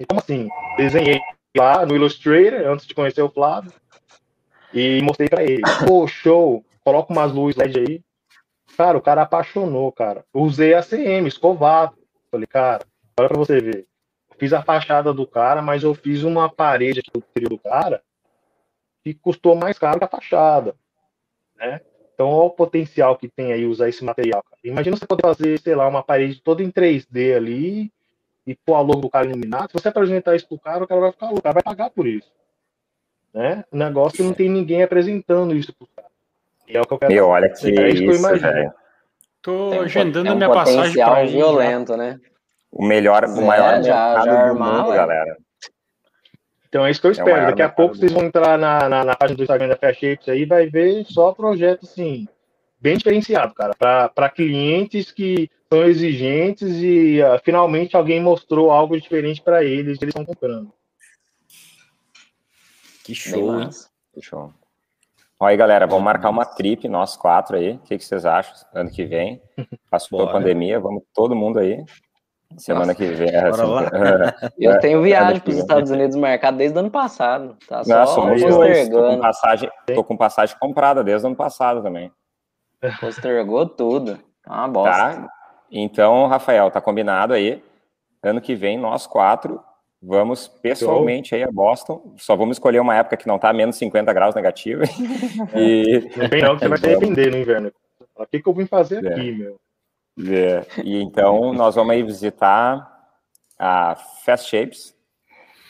Então, assim, desenhei lá no Illustrator, antes de conhecer o Flávio, e mostrei para ele. Pô, show, coloca umas luzes LED aí. Cara, o cara apaixonou, cara. Usei a CM, escovado. Falei, cara, olha para você ver. fiz a fachada do cara, mas eu fiz uma parede aqui do cara que custou mais caro que a fachada, né? Então, olha o potencial que tem aí usar esse material. Cara. Imagina você poder fazer, sei lá, uma parede toda em 3D ali e pôr a logo do cara iluminado. Se você apresentar isso pro cara, o cara vai ficar louco, o cara vai pagar por isso. Né? O negócio que não tem ninguém apresentando isso pro cara. E é o que eu quero Meu, olha que é isso, isso velho. Tô tem agendando um, minha passagem para violento, né? O melhor, o maior é, já, mercado já do mundo, galera. Então é isso que eu é espero. É Daqui a pouco vocês vão entrar na, na, na, página do Instagram da Fair Shapes aí, vai ver só projeto assim, bem diferenciado, cara, para clientes que são exigentes e uh, finalmente alguém mostrou algo diferente para eles, eles estão comprando. Que show, hein? Que show. Olha aí, galera, vamos marcar uma trip, nós quatro aí. O que, que vocês acham? Ano que vem, passou a pandemia, vamos todo mundo aí. Semana Nossa, que vem. É, assim, eu tenho viagem para os Estados Unidos marcado desde o ano passado. Tá só dois. Tô com, passagem, tô com passagem comprada desde o ano passado também. Postergou tudo. É uma bosta. Tá? Então, Rafael, tá combinado aí. Ano que vem, nós quatro vamos pessoalmente aí a Boston. Só vamos escolher uma época que não tá menos 50 graus negativo. e... Não tem não, que você vai se arrepender no inverno. O que, que eu vim fazer é. aqui, meu? É. E então nós vamos aí visitar a Fast Shapes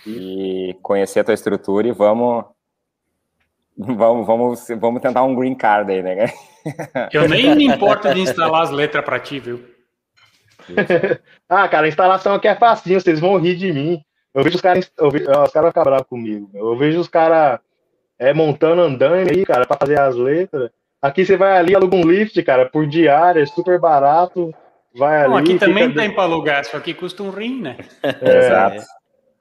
e conhecer a tua estrutura e vamos vamos vamos vamos tentar um green card aí, né? Eu nem me importo de instalar as letras para ti, viu? ah, cara, a instalação aqui é facinho, vocês vão rir de mim. Eu vejo os caras, os caras vão ficar bravos comigo. Eu vejo os caras é, montando andame aí, cara, para fazer as letras. Aqui você vai ali, aluga um lift, cara, por diária, é super barato. Vai Não, ali. Aqui também tem para alugar, só que custa um rim, né? É. Exato.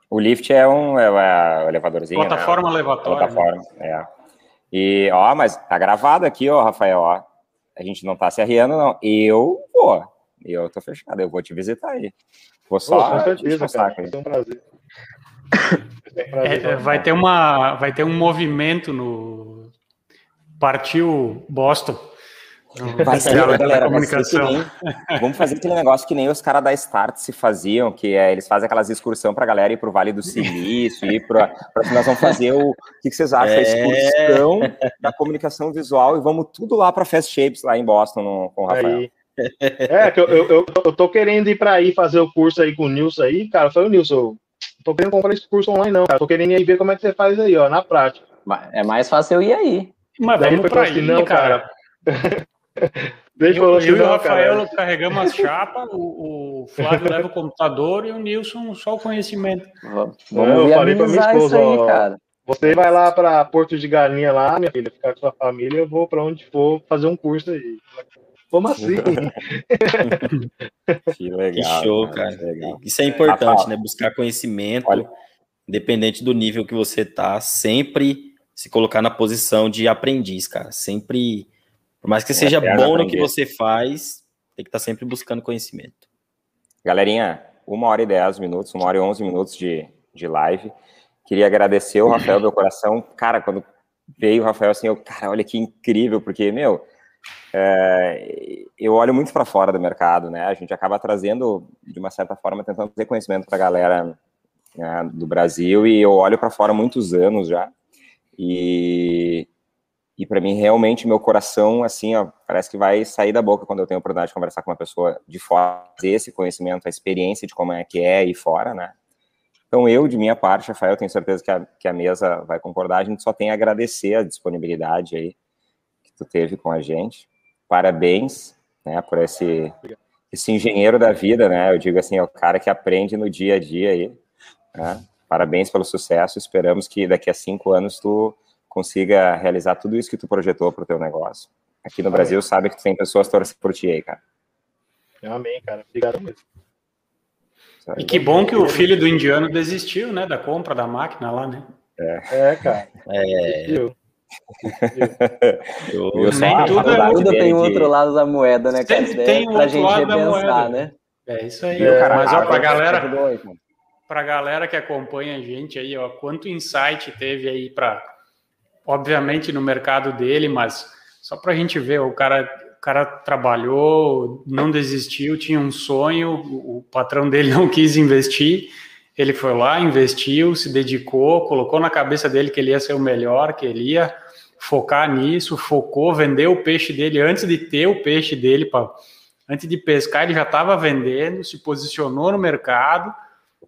O lift é um é, é o elevadorzinho. Né? Plataforma né? elevatória. Plataforma, né? é. E, ó, mas tá gravado aqui, ó, Rafael, ó. A gente não tá se arriando, não. Eu vou. Eu tô fechado, eu vou te visitar aí. Vou só. Oh, com certeza, cara. Vai ser um prazer. É, vai ter uma, vai ter um movimento no Partiu Boston. Vai ser, galera, comunicação. Nem, vamos fazer aquele negócio que nem os caras da Start se faziam, que é, eles fazem aquelas excursão para a galera ir para o Vale do Silício, ir para que nós vamos fazer o, o que, que vocês acham? É... A excursão da comunicação visual e vamos tudo lá para Fast Shapes, lá em Boston, no, com o Rafael. Aí. É, que eu, eu, eu, tô querendo ir para aí fazer o curso aí com o Nilson aí, cara. Foi o Nilson, tô querendo comprar esse curso online, não, cara. Tô querendo ir ver como é que você faz aí, ó, na prática. É mais fácil eu ir aí. Mas Daí vamos pra assim, aí, não, cara. cara. Eu, eu e o Rafael cara. carregamos as chapas, o, o, Flávio leva o computador e o Nilson só o conhecimento. Vamos eu falei pra minha esposa, aí, cara. Você vai lá para Porto de Galinha lá, minha filha, ficar com sua família, eu vou para onde for fazer um curso aí. Como assim? que legal. Que show, cara. cara. Legal. Isso é importante, né? Buscar conhecimento, Olha. independente do nível que você tá, sempre se colocar na posição de aprendiz, cara. Sempre, por mais que você seja bom aprender. no que você faz, tem que estar tá sempre buscando conhecimento. Galerinha, uma hora e dez minutos, uma hora e onze minutos de, de live. Queria agradecer o Rafael do coração. Cara, quando veio o Rafael, assim, eu, cara, olha que incrível, porque, meu, é, eu olho muito para fora do mercado, né? A gente acaba trazendo, de uma certa forma, tentando trazer conhecimento para a galera né, do Brasil e eu olho para fora há muitos anos já. E, e para mim, realmente, meu coração, assim, ó, parece que vai sair da boca quando eu tenho a oportunidade de conversar com uma pessoa de fora, esse conhecimento, a experiência de como é que é e fora, né? Então, eu, de minha parte, Rafael, tenho certeza que a, que a mesa vai concordar, a gente só tem a agradecer a disponibilidade aí que tu teve com a gente. Parabéns, né, por esse, esse engenheiro da vida, né, eu digo assim, é o cara que aprende no dia a dia aí, né? Parabéns pelo sucesso, esperamos que daqui a cinco anos tu consiga realizar tudo isso que tu projetou para o teu negócio. Aqui no Amém. Brasil, sabe que tu tem pessoas torcendo por ti aí, cara. Amém, cara. Obrigado mesmo. E que bom que o filho do indiano desistiu, né, da compra da máquina lá, né? É, é cara. É. Eu, Nem tudo, é tudo tem o outro lado da moeda, né, cara? Sempre tem um outro lado da moeda. né? É isso aí. É, cara, mas ó, pra galera, pra galera que acompanha a gente aí, ó, quanto insight teve aí para, obviamente no mercado dele, mas só pra gente ver, o cara o cara trabalhou, não desistiu, tinha um sonho, o patrão dele não quis investir, ele foi lá, investiu, se dedicou, colocou na cabeça dele que ele ia ser o melhor, que ele ia focar nisso, focou, vendeu o peixe dele antes de ter o peixe dele, pra, antes de pescar, ele já estava vendendo, se posicionou no mercado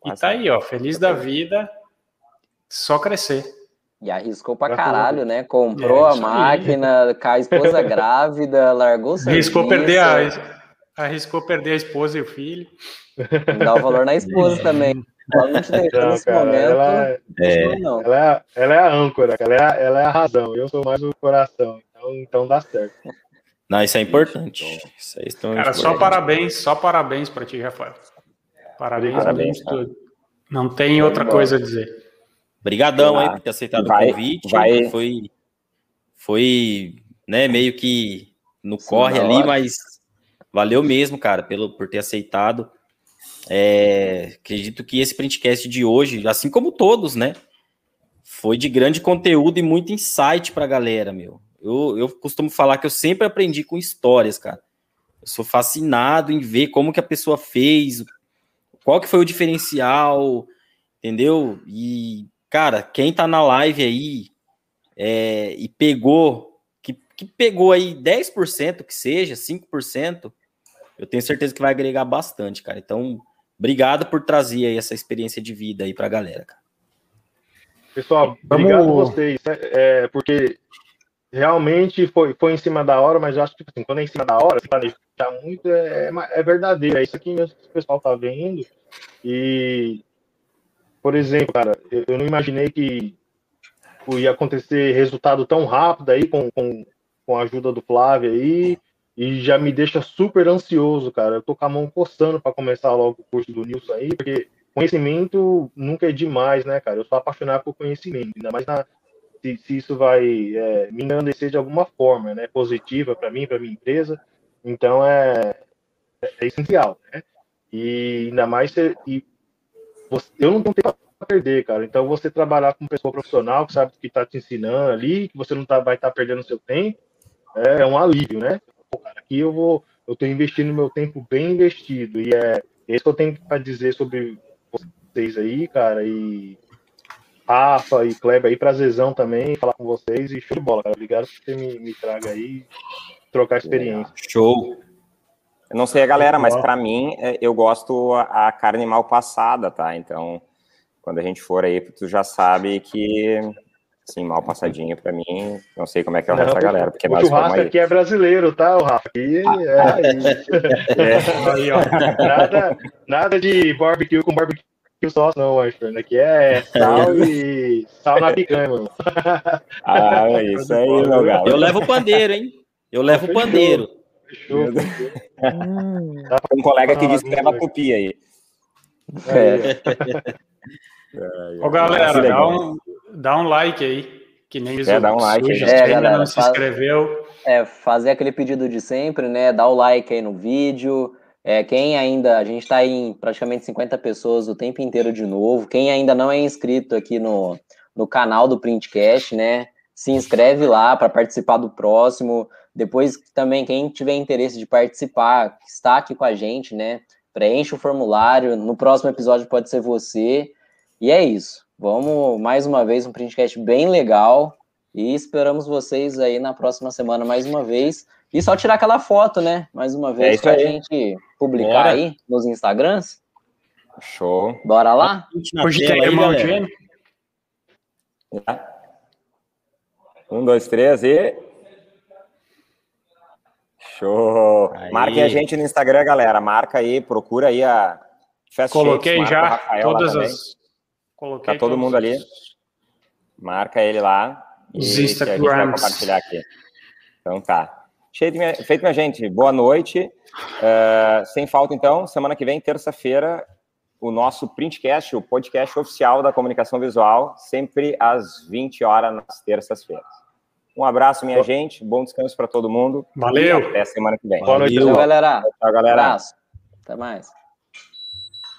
e tá aí, ó, feliz da vida, só crescer. E arriscou pra caralho, né? Comprou é, a máquina, com a esposa grávida, largou o serviço. Arriscou perder a, arriscou perder a esposa e o filho. Dá o valor na esposa é. também. Ela não te deixou não, nesse cara, momento. Ela é, não. Ela, é, ela é a âncora, ela é a, ela é a razão. Eu sou mais o coração. Então, então dá certo. Não, isso é importante. Isso é Cara, importante. só parabéns, só parabéns para ti, Rafael. Parabéns, parabéns tudo. Não tem outra coisa a dizer. Obrigadão aí por ter aceitado vai, o convite. Vai. Foi, foi né, meio que no Sim, corre ali, hora. mas valeu mesmo, cara, pelo, por ter aceitado. É, acredito que esse printcast de hoje, assim como todos, né, foi de grande conteúdo e muito insight para a galera, meu. Eu, eu costumo falar que eu sempre aprendi com histórias, cara. Eu sou fascinado em ver como que a pessoa fez, qual que foi o diferencial, entendeu? E cara, quem tá na live aí é, e pegou, que, que pegou aí 10% que seja, 5%, eu tenho certeza que vai agregar bastante, cara. Então, obrigado por trazer aí essa experiência de vida aí pra galera, cara. Pessoal, obrigado a vocês, né? é, porque realmente foi, foi em cima da hora, mas eu acho que tipo assim, quando é em cima da hora, se planejar muito, é, é, é verdadeiro. É isso que o pessoal tá vendo. E por exemplo, cara, eu, não imaginei que ia acontecer resultado tão rápido aí com, com, com a ajuda do Flávio aí. E já me deixa super ansioso, cara. Eu tô com a mão coçando para começar logo o curso do Nilson aí, porque conhecimento nunca é demais, né, cara? Eu sou apaixonado por conhecimento, ainda mais na, se, se isso vai é, me engrandecer de alguma forma, né? Positiva para mim, para minha empresa. Então é, é, essencial, né? E ainda mais se, e você, eu não tenho tempo para perder, cara. Então, você trabalhar com uma pessoa profissional que sabe que está te ensinando ali, que você não tá, vai estar tá perdendo seu tempo, é, é, um alívio, né? Pô, cara, aqui eu vou, eu estou investindo meu tempo bem investido e é isso que eu tenho para dizer sobre vocês aí, cara. E Rafa e Kleber aí, prazerzão também falar com vocês e show de bola, cara. Obrigado por você me, me traga aí, trocar experiência. Show. Eu não sei a galera, mas para mim é, eu gosto a carne mal passada, tá? Então, quando a gente for aí, tu já sabe que assim, mal passadinho para mim, não sei como é que é o resto da galera, porque o churrasco aqui é brasileiro, tá, o Rafa? Aqui ah. é, é. Aí, ó, nada, nada de barbecue com barbecue só, não, Arthur. Aqui é sal e sal na picanha, mano. Ah, é isso aí, meu galo. Eu levo o pandeiro, hein? Eu levo o pandeiro. Fechou. um colega que disse que leva copia aí. É. Ô, galera, dá um, dá um like aí. Que nem é, dá um like aí. É, galera, não se faz, inscreveu. É, fazer aquele pedido de sempre, né? Dá o like aí no vídeo. É, quem ainda, a gente está em praticamente 50 pessoas o tempo inteiro de novo. Quem ainda não é inscrito aqui no, no canal do Printcast, né? Se inscreve lá para participar do próximo. Depois também, quem tiver interesse de participar, está aqui com a gente, né? Preenche o formulário. No próximo episódio pode ser você. E é isso. Vamos mais uma vez um Printcast bem legal. E esperamos vocês aí na próxima semana mais uma vez. E só tirar aquela foto, né? Mais uma vez, é pra aí. gente publicar Bora. aí nos Instagrams. Show. Bora lá? Hoje tem irmão gêmeo. Um, dois, três e. Show! Aí. Marquem a gente no Instagram, galera. Marca aí, procura aí a Fast Coloquei Shakes, já todas as. Coloquei tá todo mundo ali. Marca ele lá. Os Instagrams. Compartilhar aqui. Então tá. Feito, minha gente. Boa noite. Uh, sem falta, então, semana que vem, terça-feira, o nosso Printcast, o podcast oficial da comunicação visual, sempre às 20 horas nas terças-feiras. Um abraço, minha gente. Bom descanso para todo mundo. Valeu. até semana que vem. Boa noite, galera. Tchau, galera. Um abraço. Até mais.